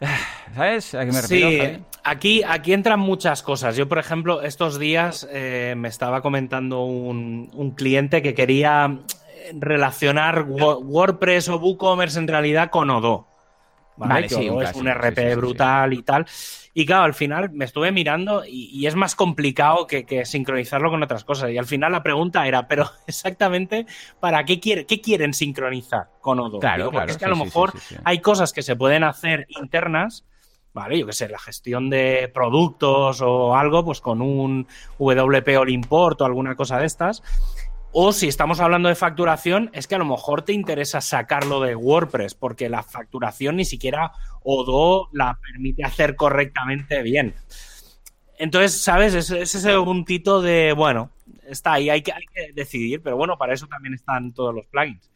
S2: Eh, ¿Sabes a qué me refiero?
S1: Sí, aquí, aquí entran muchas cosas. Yo, por ejemplo, estos días me estaba comentando un, un, cliente que quería relacionar WordPress o WooCommerce en realidad con Odoo. ¿Vale? sí, es un RP brutal y tal. Y claro, al final me estuve mirando y, es más complicado que, sincronizarlo con otras cosas. Y al final la pregunta era, <laughs> pero exactamente, ¿para qué, quiere, qué quieren sincronizar con Odoo?
S2: Claro,
S1: porque es que a lo mejor hay cosas que se pueden hacer internas, ¿vale? Yo qué sé, la gestión de productos o algo, pues con un WP All Import o alguna cosa de estas. O si estamos hablando de facturación, es que a lo mejor te interesa sacarlo de WordPress, porque la facturación ni siquiera Odoo la permite hacer correctamente bien. Entonces, ¿sabes? Es, es ese puntito de, bueno, está ahí, hay que, hay que decidir, pero bueno, para eso también están todos los plugins.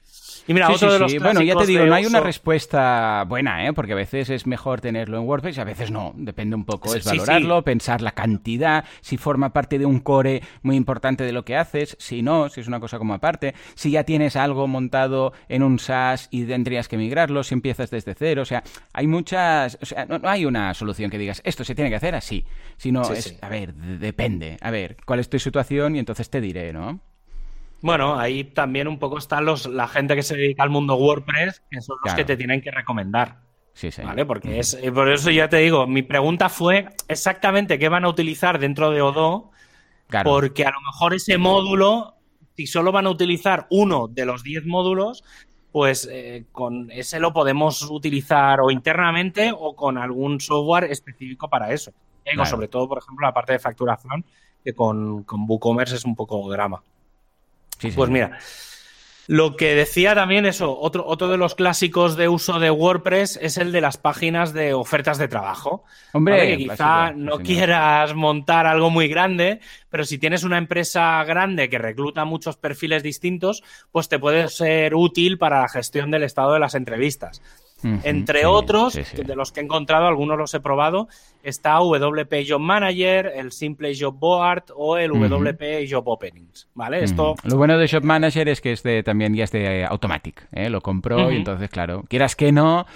S2: Y mira, otro de los Bueno, ya te digo, no hay una respuesta buena, ¿eh? Porque a veces es mejor tenerlo en WordPress y a veces no. Depende un poco, es valorarlo, pensar la cantidad, si forma parte de un core muy importante de lo que haces, si no, si es una cosa como aparte, si ya tienes algo montado en un SaaS y tendrías que migrarlo, si empiezas desde cero, o sea, hay muchas, o sea, no, hay una solución que digas, esto se tiene que hacer así, sino es, a ver, depende, a ver, cuál es tu situación y entonces te diré, ¿no?
S1: Bueno, ahí también un poco están los, la gente que se dedica al mundo WordPress, que son los que te tienen que recomendar.
S2: Sí, sí.
S1: ¿Vale? Porque es, eh, por eso ya te digo, mi pregunta fue exactamente qué van a utilizar dentro de Odoo, porque a lo mejor ese módulo, si solo van a utilizar uno de los 10 módulos, pues eh, con ese lo podemos utilizar o internamente o con algún software específico para eso. Sobre todo, por ejemplo, la parte de facturación, que con, con WooCommerce es un poco drama. Pues mira, lo que decía también eso, otro, otro de los clásicos de uso de WordPress es el de las páginas de ofertas de trabajo.
S2: Hombre,
S1: que quizá no quieras montar algo muy grande, pero si tienes una empresa grande que recluta muchos perfiles distintos, pues te puede ser útil para la gestión del estado de las entrevistas. Entre otros, de los que he encontrado, algunos los he probado, está WP Job Manager, el Simple Job Board o el WP Job Openings, ¿vale? Esto...
S2: Lo bueno de Job Manager es que es de, también ya es de Automatic, ¿eh? Lo compró y entonces, claro, quieras que no,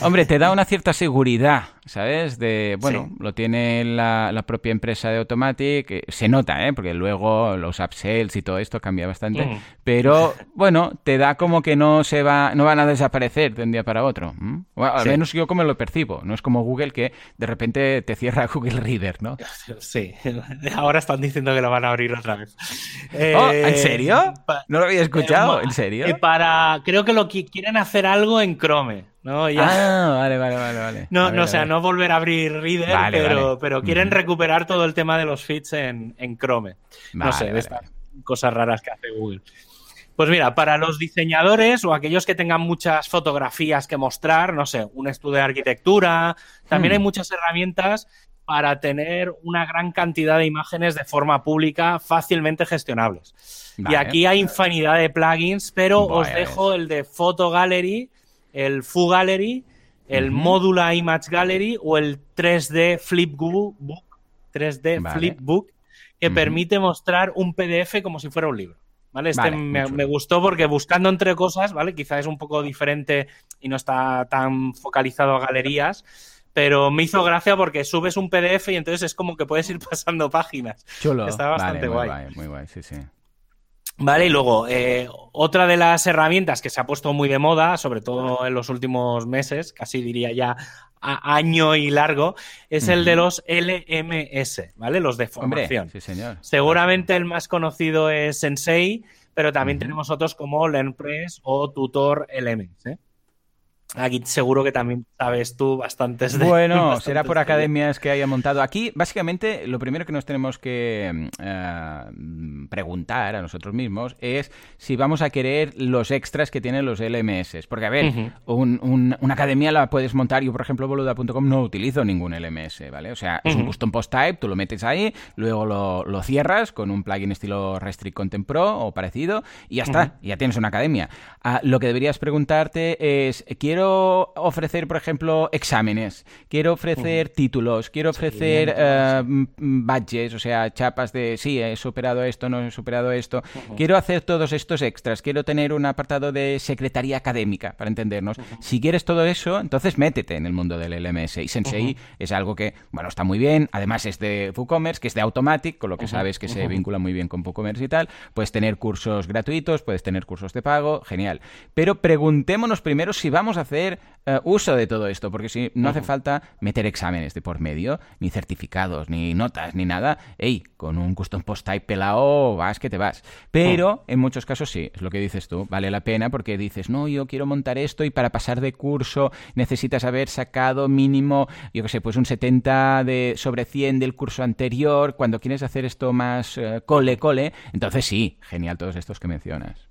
S2: hombre, te da una cierta seguridad, ¿sabes? De, bueno, lo tiene la, propia empresa de Automatic, eh, se nota, ¿eh? Porque luego los upsells y todo esto cambia bastante, pero, bueno, te da como que no se va, no van a desaparecer de un día para otro. al menos yo como lo percibo, no es como Google que de repente te, cierra <laughs> Google Reader, ¿no?
S1: Sí, <laughs> ahora están diciendo que lo van a abrir otra vez.
S2: Oh, ¿En eh, serio? No lo había escuchado, ¿en serio?
S1: Para, creo que lo quieren hacer algo en Chrome. ¿no?
S2: Ah, vale, vale, vale.
S1: No, no, o sea, no volver a abrir Reader, pero, pero quieren recuperar todo el tema de los feeds en, en Chrome. no sé, de estas cosas raras que hace Google. Pues mira, para los diseñadores o aquellos que tengan muchas fotografías que mostrar, no sé, un estudio de arquitectura, también hay hmm. muchas herramientas para tener una gran cantidad de imágenes de forma pública fácilmente gestionables. Y aquí hay infinidad de plugins, pero os dejo el de Photo Gallery, el Fu Gallery, el Modula Image Gallery o el 3D Flipbook, 3D Flipbook, que permite mostrar un PDF como si fuera un libro. ¿Vale? Este me, gustó porque buscando entre cosas, ¿vale? Quizá es un poco diferente y no está tan focalizado a galerías, pero me hizo gracia porque subes un PDF y entonces es como que puedes ir <laughs> pasando páginas.
S2: Chulo.
S1: Está bastante
S2: guay.
S1: guay.
S2: Muy guay, sí, sí.
S1: Vale, y luego, eh, otra de las herramientas que se ha puesto muy de moda, sobre todo en los últimos meses, casi diría ya año y largo, es el de los LMS, ¿vale? Los de formación.
S2: sí, señor.
S1: Seguramente el más conocido es Sensei, pero también tenemos otros como LearnPress o Tutor LMS. ¿eh? Aquí seguro que también sabes tú bastantes
S2: de Bueno, <laughs> será por academias que haya montado. Aquí, básicamente, lo primero que nos tenemos que eh, preguntar a nosotros mismos es si vamos a querer los extras que tienen los LMS. Porque, a ver, una academia la puedes montar. Yo, por ejemplo, boluda.com no utilizo ningún LMS, ¿vale? O sea, es un custom post type, tú lo metes ahí, luego lo, cierras con un plugin estilo Restrict Content Pro o parecido y ya está, ya tienes una academia. Ah, lo que deberías preguntarte es, ¿quiero ofrecer, por ejemplo, exámenes, quiero ofrecer títulos, quiero ofrecer eh, badges, o sea, chapas de sí, he superado esto, no he superado esto. Quiero hacer todos estos extras, quiero tener un apartado de secretaría académica, para entendernos. Si quieres todo eso, entonces métete en el mundo del LMS. Y Sensei es algo que, bueno, está muy bien, además es de WooCommerce, que es de Automatic, con lo que sabes que se vincula muy bien con WooCommerce y tal. Puedes tener cursos gratuitos, puedes tener cursos de pago, genial. Pero preguntémonos primero si vamos a hacer eh, uso de todo esto, porque si no hace falta meter exámenes de por medio, ni certificados, ni notas, ni nada, hey, con un custom post type pelado vas que te vas. Pero en muchos casos sí, es lo que dices tú, vale la pena porque dices, no, yo quiero montar esto y para pasar de curso necesitas haber sacado mínimo, yo qué sé, pues un 70 de, sobre 100 del curso anterior, cuando quieres hacer esto más eh, cole, cole, entonces sí, genial todos estos que mencionas.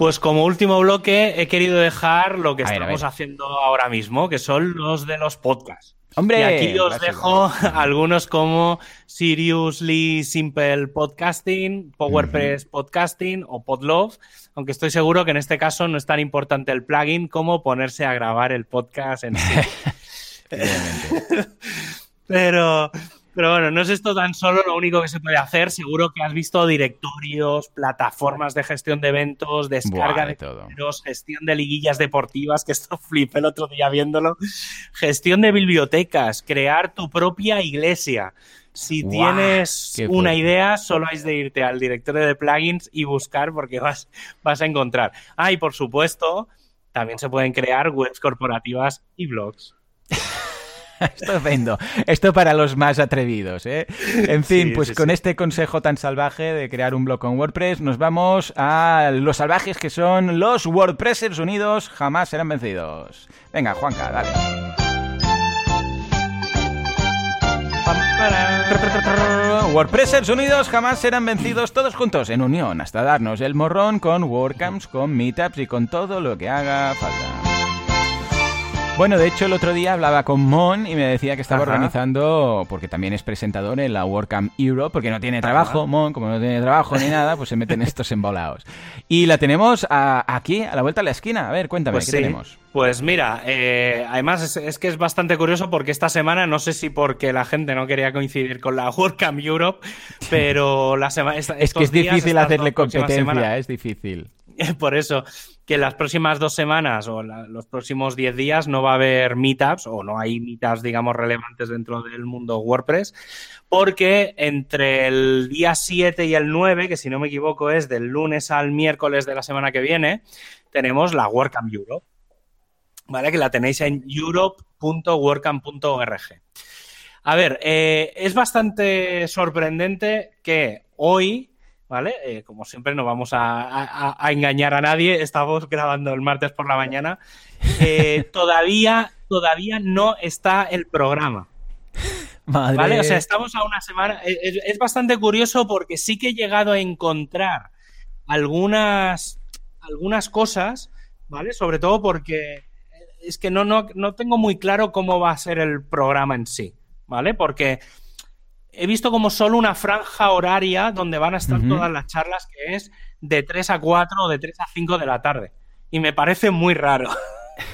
S1: Pues como último bloque he querido dejar lo que estamos haciendo ahora mismo, que son los de los podcasts.
S2: Hombre,
S1: y aquí os dejo <laughs> algunos como Seriously Simple Podcasting, PowerPress Podcasting o Podlove, aunque estoy seguro que en este caso no es tan importante el plugin como ponerse a grabar el podcast en sí. <laughs> <laughs> Pero pero bueno, no es esto tan solo lo único que se puede hacer. Seguro que has visto directorios, plataformas de gestión de eventos, descarga de todo. gestión de liguillas deportivas, que esto <laughs> flipé el otro día viéndolo. Gestión de bibliotecas, crear tu propia iglesia. Si tienes una idea, solo hay de irte al directorio de plugins y buscar porque vas, vas a encontrar. Ah, y por supuesto, también se pueden crear webs corporativas y blogs. <laughs>
S2: Estupendo. Esto para los más atrevidos, ¿eh? En fin, pues con este consejo tan salvaje de crear un blog con WordPress, nos vamos a los salvajes que son los WordPressers unidos jamás serán vencidos. Venga, Juanca, dale. WordPressers unidos jamás serán vencidos todos juntos en unión hasta darnos el morrón con WordCamps, con Meetups y con todo lo que haga falta. Bueno, de hecho el otro día hablaba con Mon y me decía que estaba organizando, porque también es presentador en la WordCamp Europe, porque no tiene trabajo, Mon, como no tiene trabajo ni nada, pues se meten estos embolados. Y la tenemos aquí, a la vuelta de la esquina. A ver, cuéntame,
S1: pues
S2: ¿qué tenemos?
S1: Pues mira, eh, además es, que es bastante curioso porque esta semana, no sé si porque la gente no quería coincidir con la <laughs> WordCamp Europe, pero la semana...
S2: Es que es difícil hacerle competencia, es difícil.
S1: Por eso, que las próximas dos semanas o los próximos diez días no va a haber meetups o no hay meetups, digamos, relevantes dentro del mundo WordPress, porque entre el día 7 y el 9, que si no me equivoco es del lunes al miércoles de la semana que viene, tenemos la WordCamp Europe, ¿vale? Que la tenéis en europe.wordcamp.org. A ver, eh, es bastante sorprendente que hoy ¿vale? Eh, como siempre, no vamos a, engañar a nadie. Estamos grabando el martes por la mañana. Eh, <laughs> todavía, todavía no está el programa.
S2: Madre.
S1: ¿Vale? O sea, estamos a una semana. Es, bastante curioso porque sí que he llegado a encontrar algunas, algunas cosas, ¿vale? Sobre todo porque es que no, no, no tengo muy claro cómo va a ser el programa en sí, ¿vale? Porque he visto como solo una franja horaria donde van a estar todas las charlas, que es de 3 a 4 o de 3 a 5 de la tarde. Y me parece muy raro.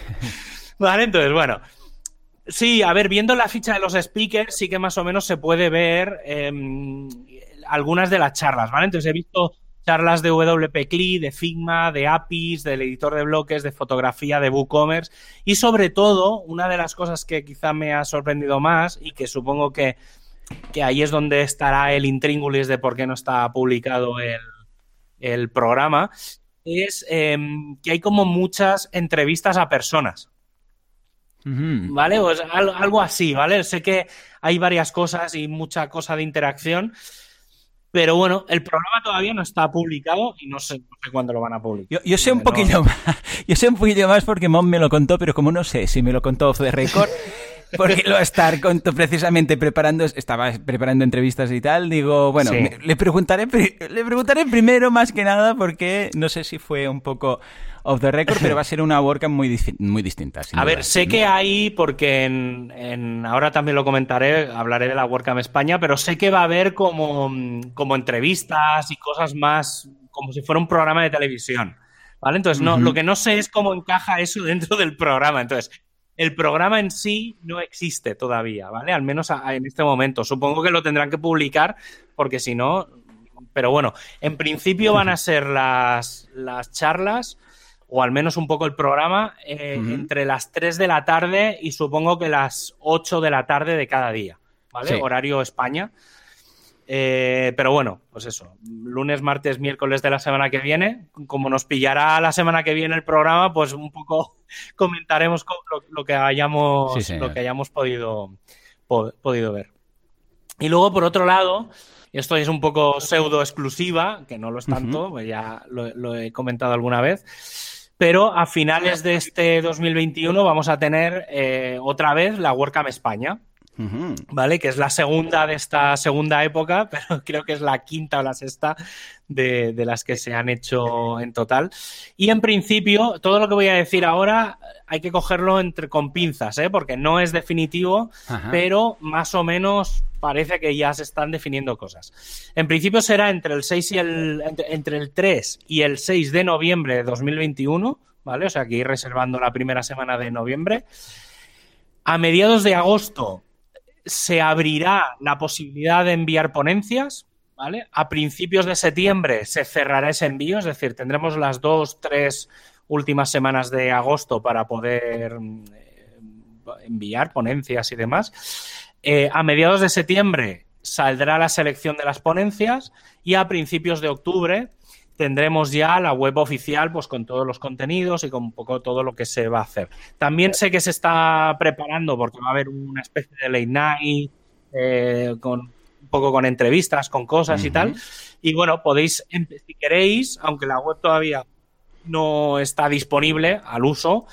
S1: <laughs> vale, entonces, bueno. Sí, a ver, viendo la ficha de los speakers, sí que más o menos se puede ver em, algunas de las charlas, ¿vale? Entonces he visto charlas de WP CLI, de Figma, de APIs, del editor de bloques, de fotografía, de WooCommerce y sobre todo, una de las cosas que quizá me ha sorprendido más y que supongo que que ahí es donde estará el intríngulis de por qué no está publicado el, programa, es em, que hay como muchas entrevistas a personas. ¿Vale? Pues algo así, ¿vale? Sé que hay varias cosas y mucha cosa de interacción, pero bueno, el programa todavía no está publicado y no sé, cuándo lo van a publicar.
S2: Yo, sé un poquillo <laughs> más, yo sé un poquillo más porque Mom me lo contó, pero como no sé si me lo contó off the record, <laughs> porque lo estar con, precisamente preparando, estaba preparando entrevistas y tal, digo, bueno, le, preguntaré, le preguntaré primero más que nada porque no sé si fue un poco off the record, pero va a ser una WordCamp muy, muy distinta.
S1: A ver, sé que hay, porque en, ahora también lo comentaré, hablaré de la WordCamp España, pero sé que va a haber como, como entrevistas y cosas más, como si fuera un programa de televisión. ¿Vale? Entonces, no, lo que no sé es cómo encaja eso dentro del programa. Entonces, el programa en sí no existe todavía, ¿vale? Al menos en este momento. Supongo que lo tendrán que publicar porque si no... Pero bueno, en principio van a <laughs> ser las, las charlas o al menos un poco el programa eh, entre las 3 de la tarde y supongo que las 8 de la tarde de cada día, ¿vale? Horario España. Eh, pero bueno, pues eso, lunes, martes, miércoles de la semana que viene, como nos pillará la semana que viene el programa, pues un poco <laughs> comentaremos lo, que hayamos, lo que hayamos podido, podido ver. Y luego, por otro lado, esto es un poco pseudo exclusiva, que no lo es tanto, pues ya lo, he comentado alguna vez, pero a finales de este 2021 vamos a tener eh, otra vez la WordCamp España. ¿Vale? Que es la segunda de esta segunda época, <laughs> pero creo que es la quinta o la sexta de, las que se han hecho en total. Y en principio, todo lo que voy a decir ahora hay que cogerlo entre, con pinzas, ¿eh? porque no es definitivo, pero más o menos parece que ya se están definiendo cosas. En principio será entre el 6 y el, entre, el 3 y el 6 de noviembre de 2021, ¿vale? O sea, que ir reservando la primera semana de noviembre. A mediados de agosto se abrirá la posibilidad de enviar ponencias, ¿vale? A principios de septiembre se cerrará ese envío, es decir, tendremos las dos, tres últimas semanas de agosto para poder eh, enviar ponencias y demás. Eh, a mediados de septiembre saldrá la selección de las ponencias y a principios de octubre tendremos ya la web oficial pues con todos los contenidos y con un poco todo lo que se va a hacer. También sé que se está preparando porque va a haber una especie de late night eh, con un poco con entrevistas, con cosas y tal. Y bueno, podéis, si queréis, aunque la web todavía no está disponible al uso,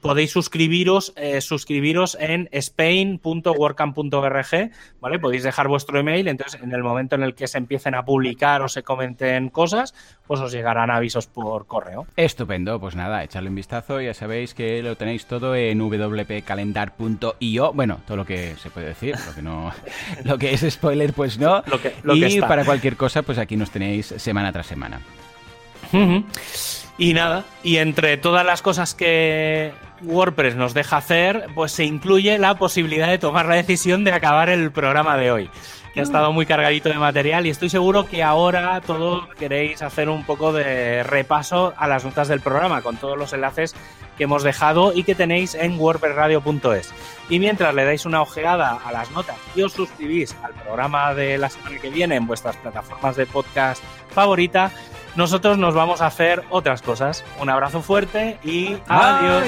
S1: podéis suscribiros, eh, suscribiros en spain.workcamp.org, ¿vale? Podéis dejar vuestro email, entonces en el momento en el que se empiecen a publicar o se comenten cosas, pues os llegarán avisos por correo.
S2: Estupendo, pues nada, echarle un vistazo, ya sabéis que lo tenéis todo en wpcalendar.io, bueno, todo lo que se puede decir, lo que no, <laughs> lo que es spoiler, pues no.
S1: Lo que, lo
S2: y para cualquier cosa, pues aquí nos tenéis semana tras semana.
S1: Y nada, y entre todas las cosas que WordPress nos deja hacer, pues se incluye la posibilidad de tomar la decisión de acabar el programa de hoy. Que ha mm. estado muy cargadito de material y estoy seguro que ahora todos queréis hacer un poco de repaso a las notas del programa con todos los enlaces que hemos dejado y que tenéis en wordpressradio.es. Y mientras le dais una ojeada a las notas y os suscribís al programa de la semana que viene en vuestras plataformas de podcast favorita, nosotros nos vamos a hacer otras cosas. Un abrazo fuerte y adiós.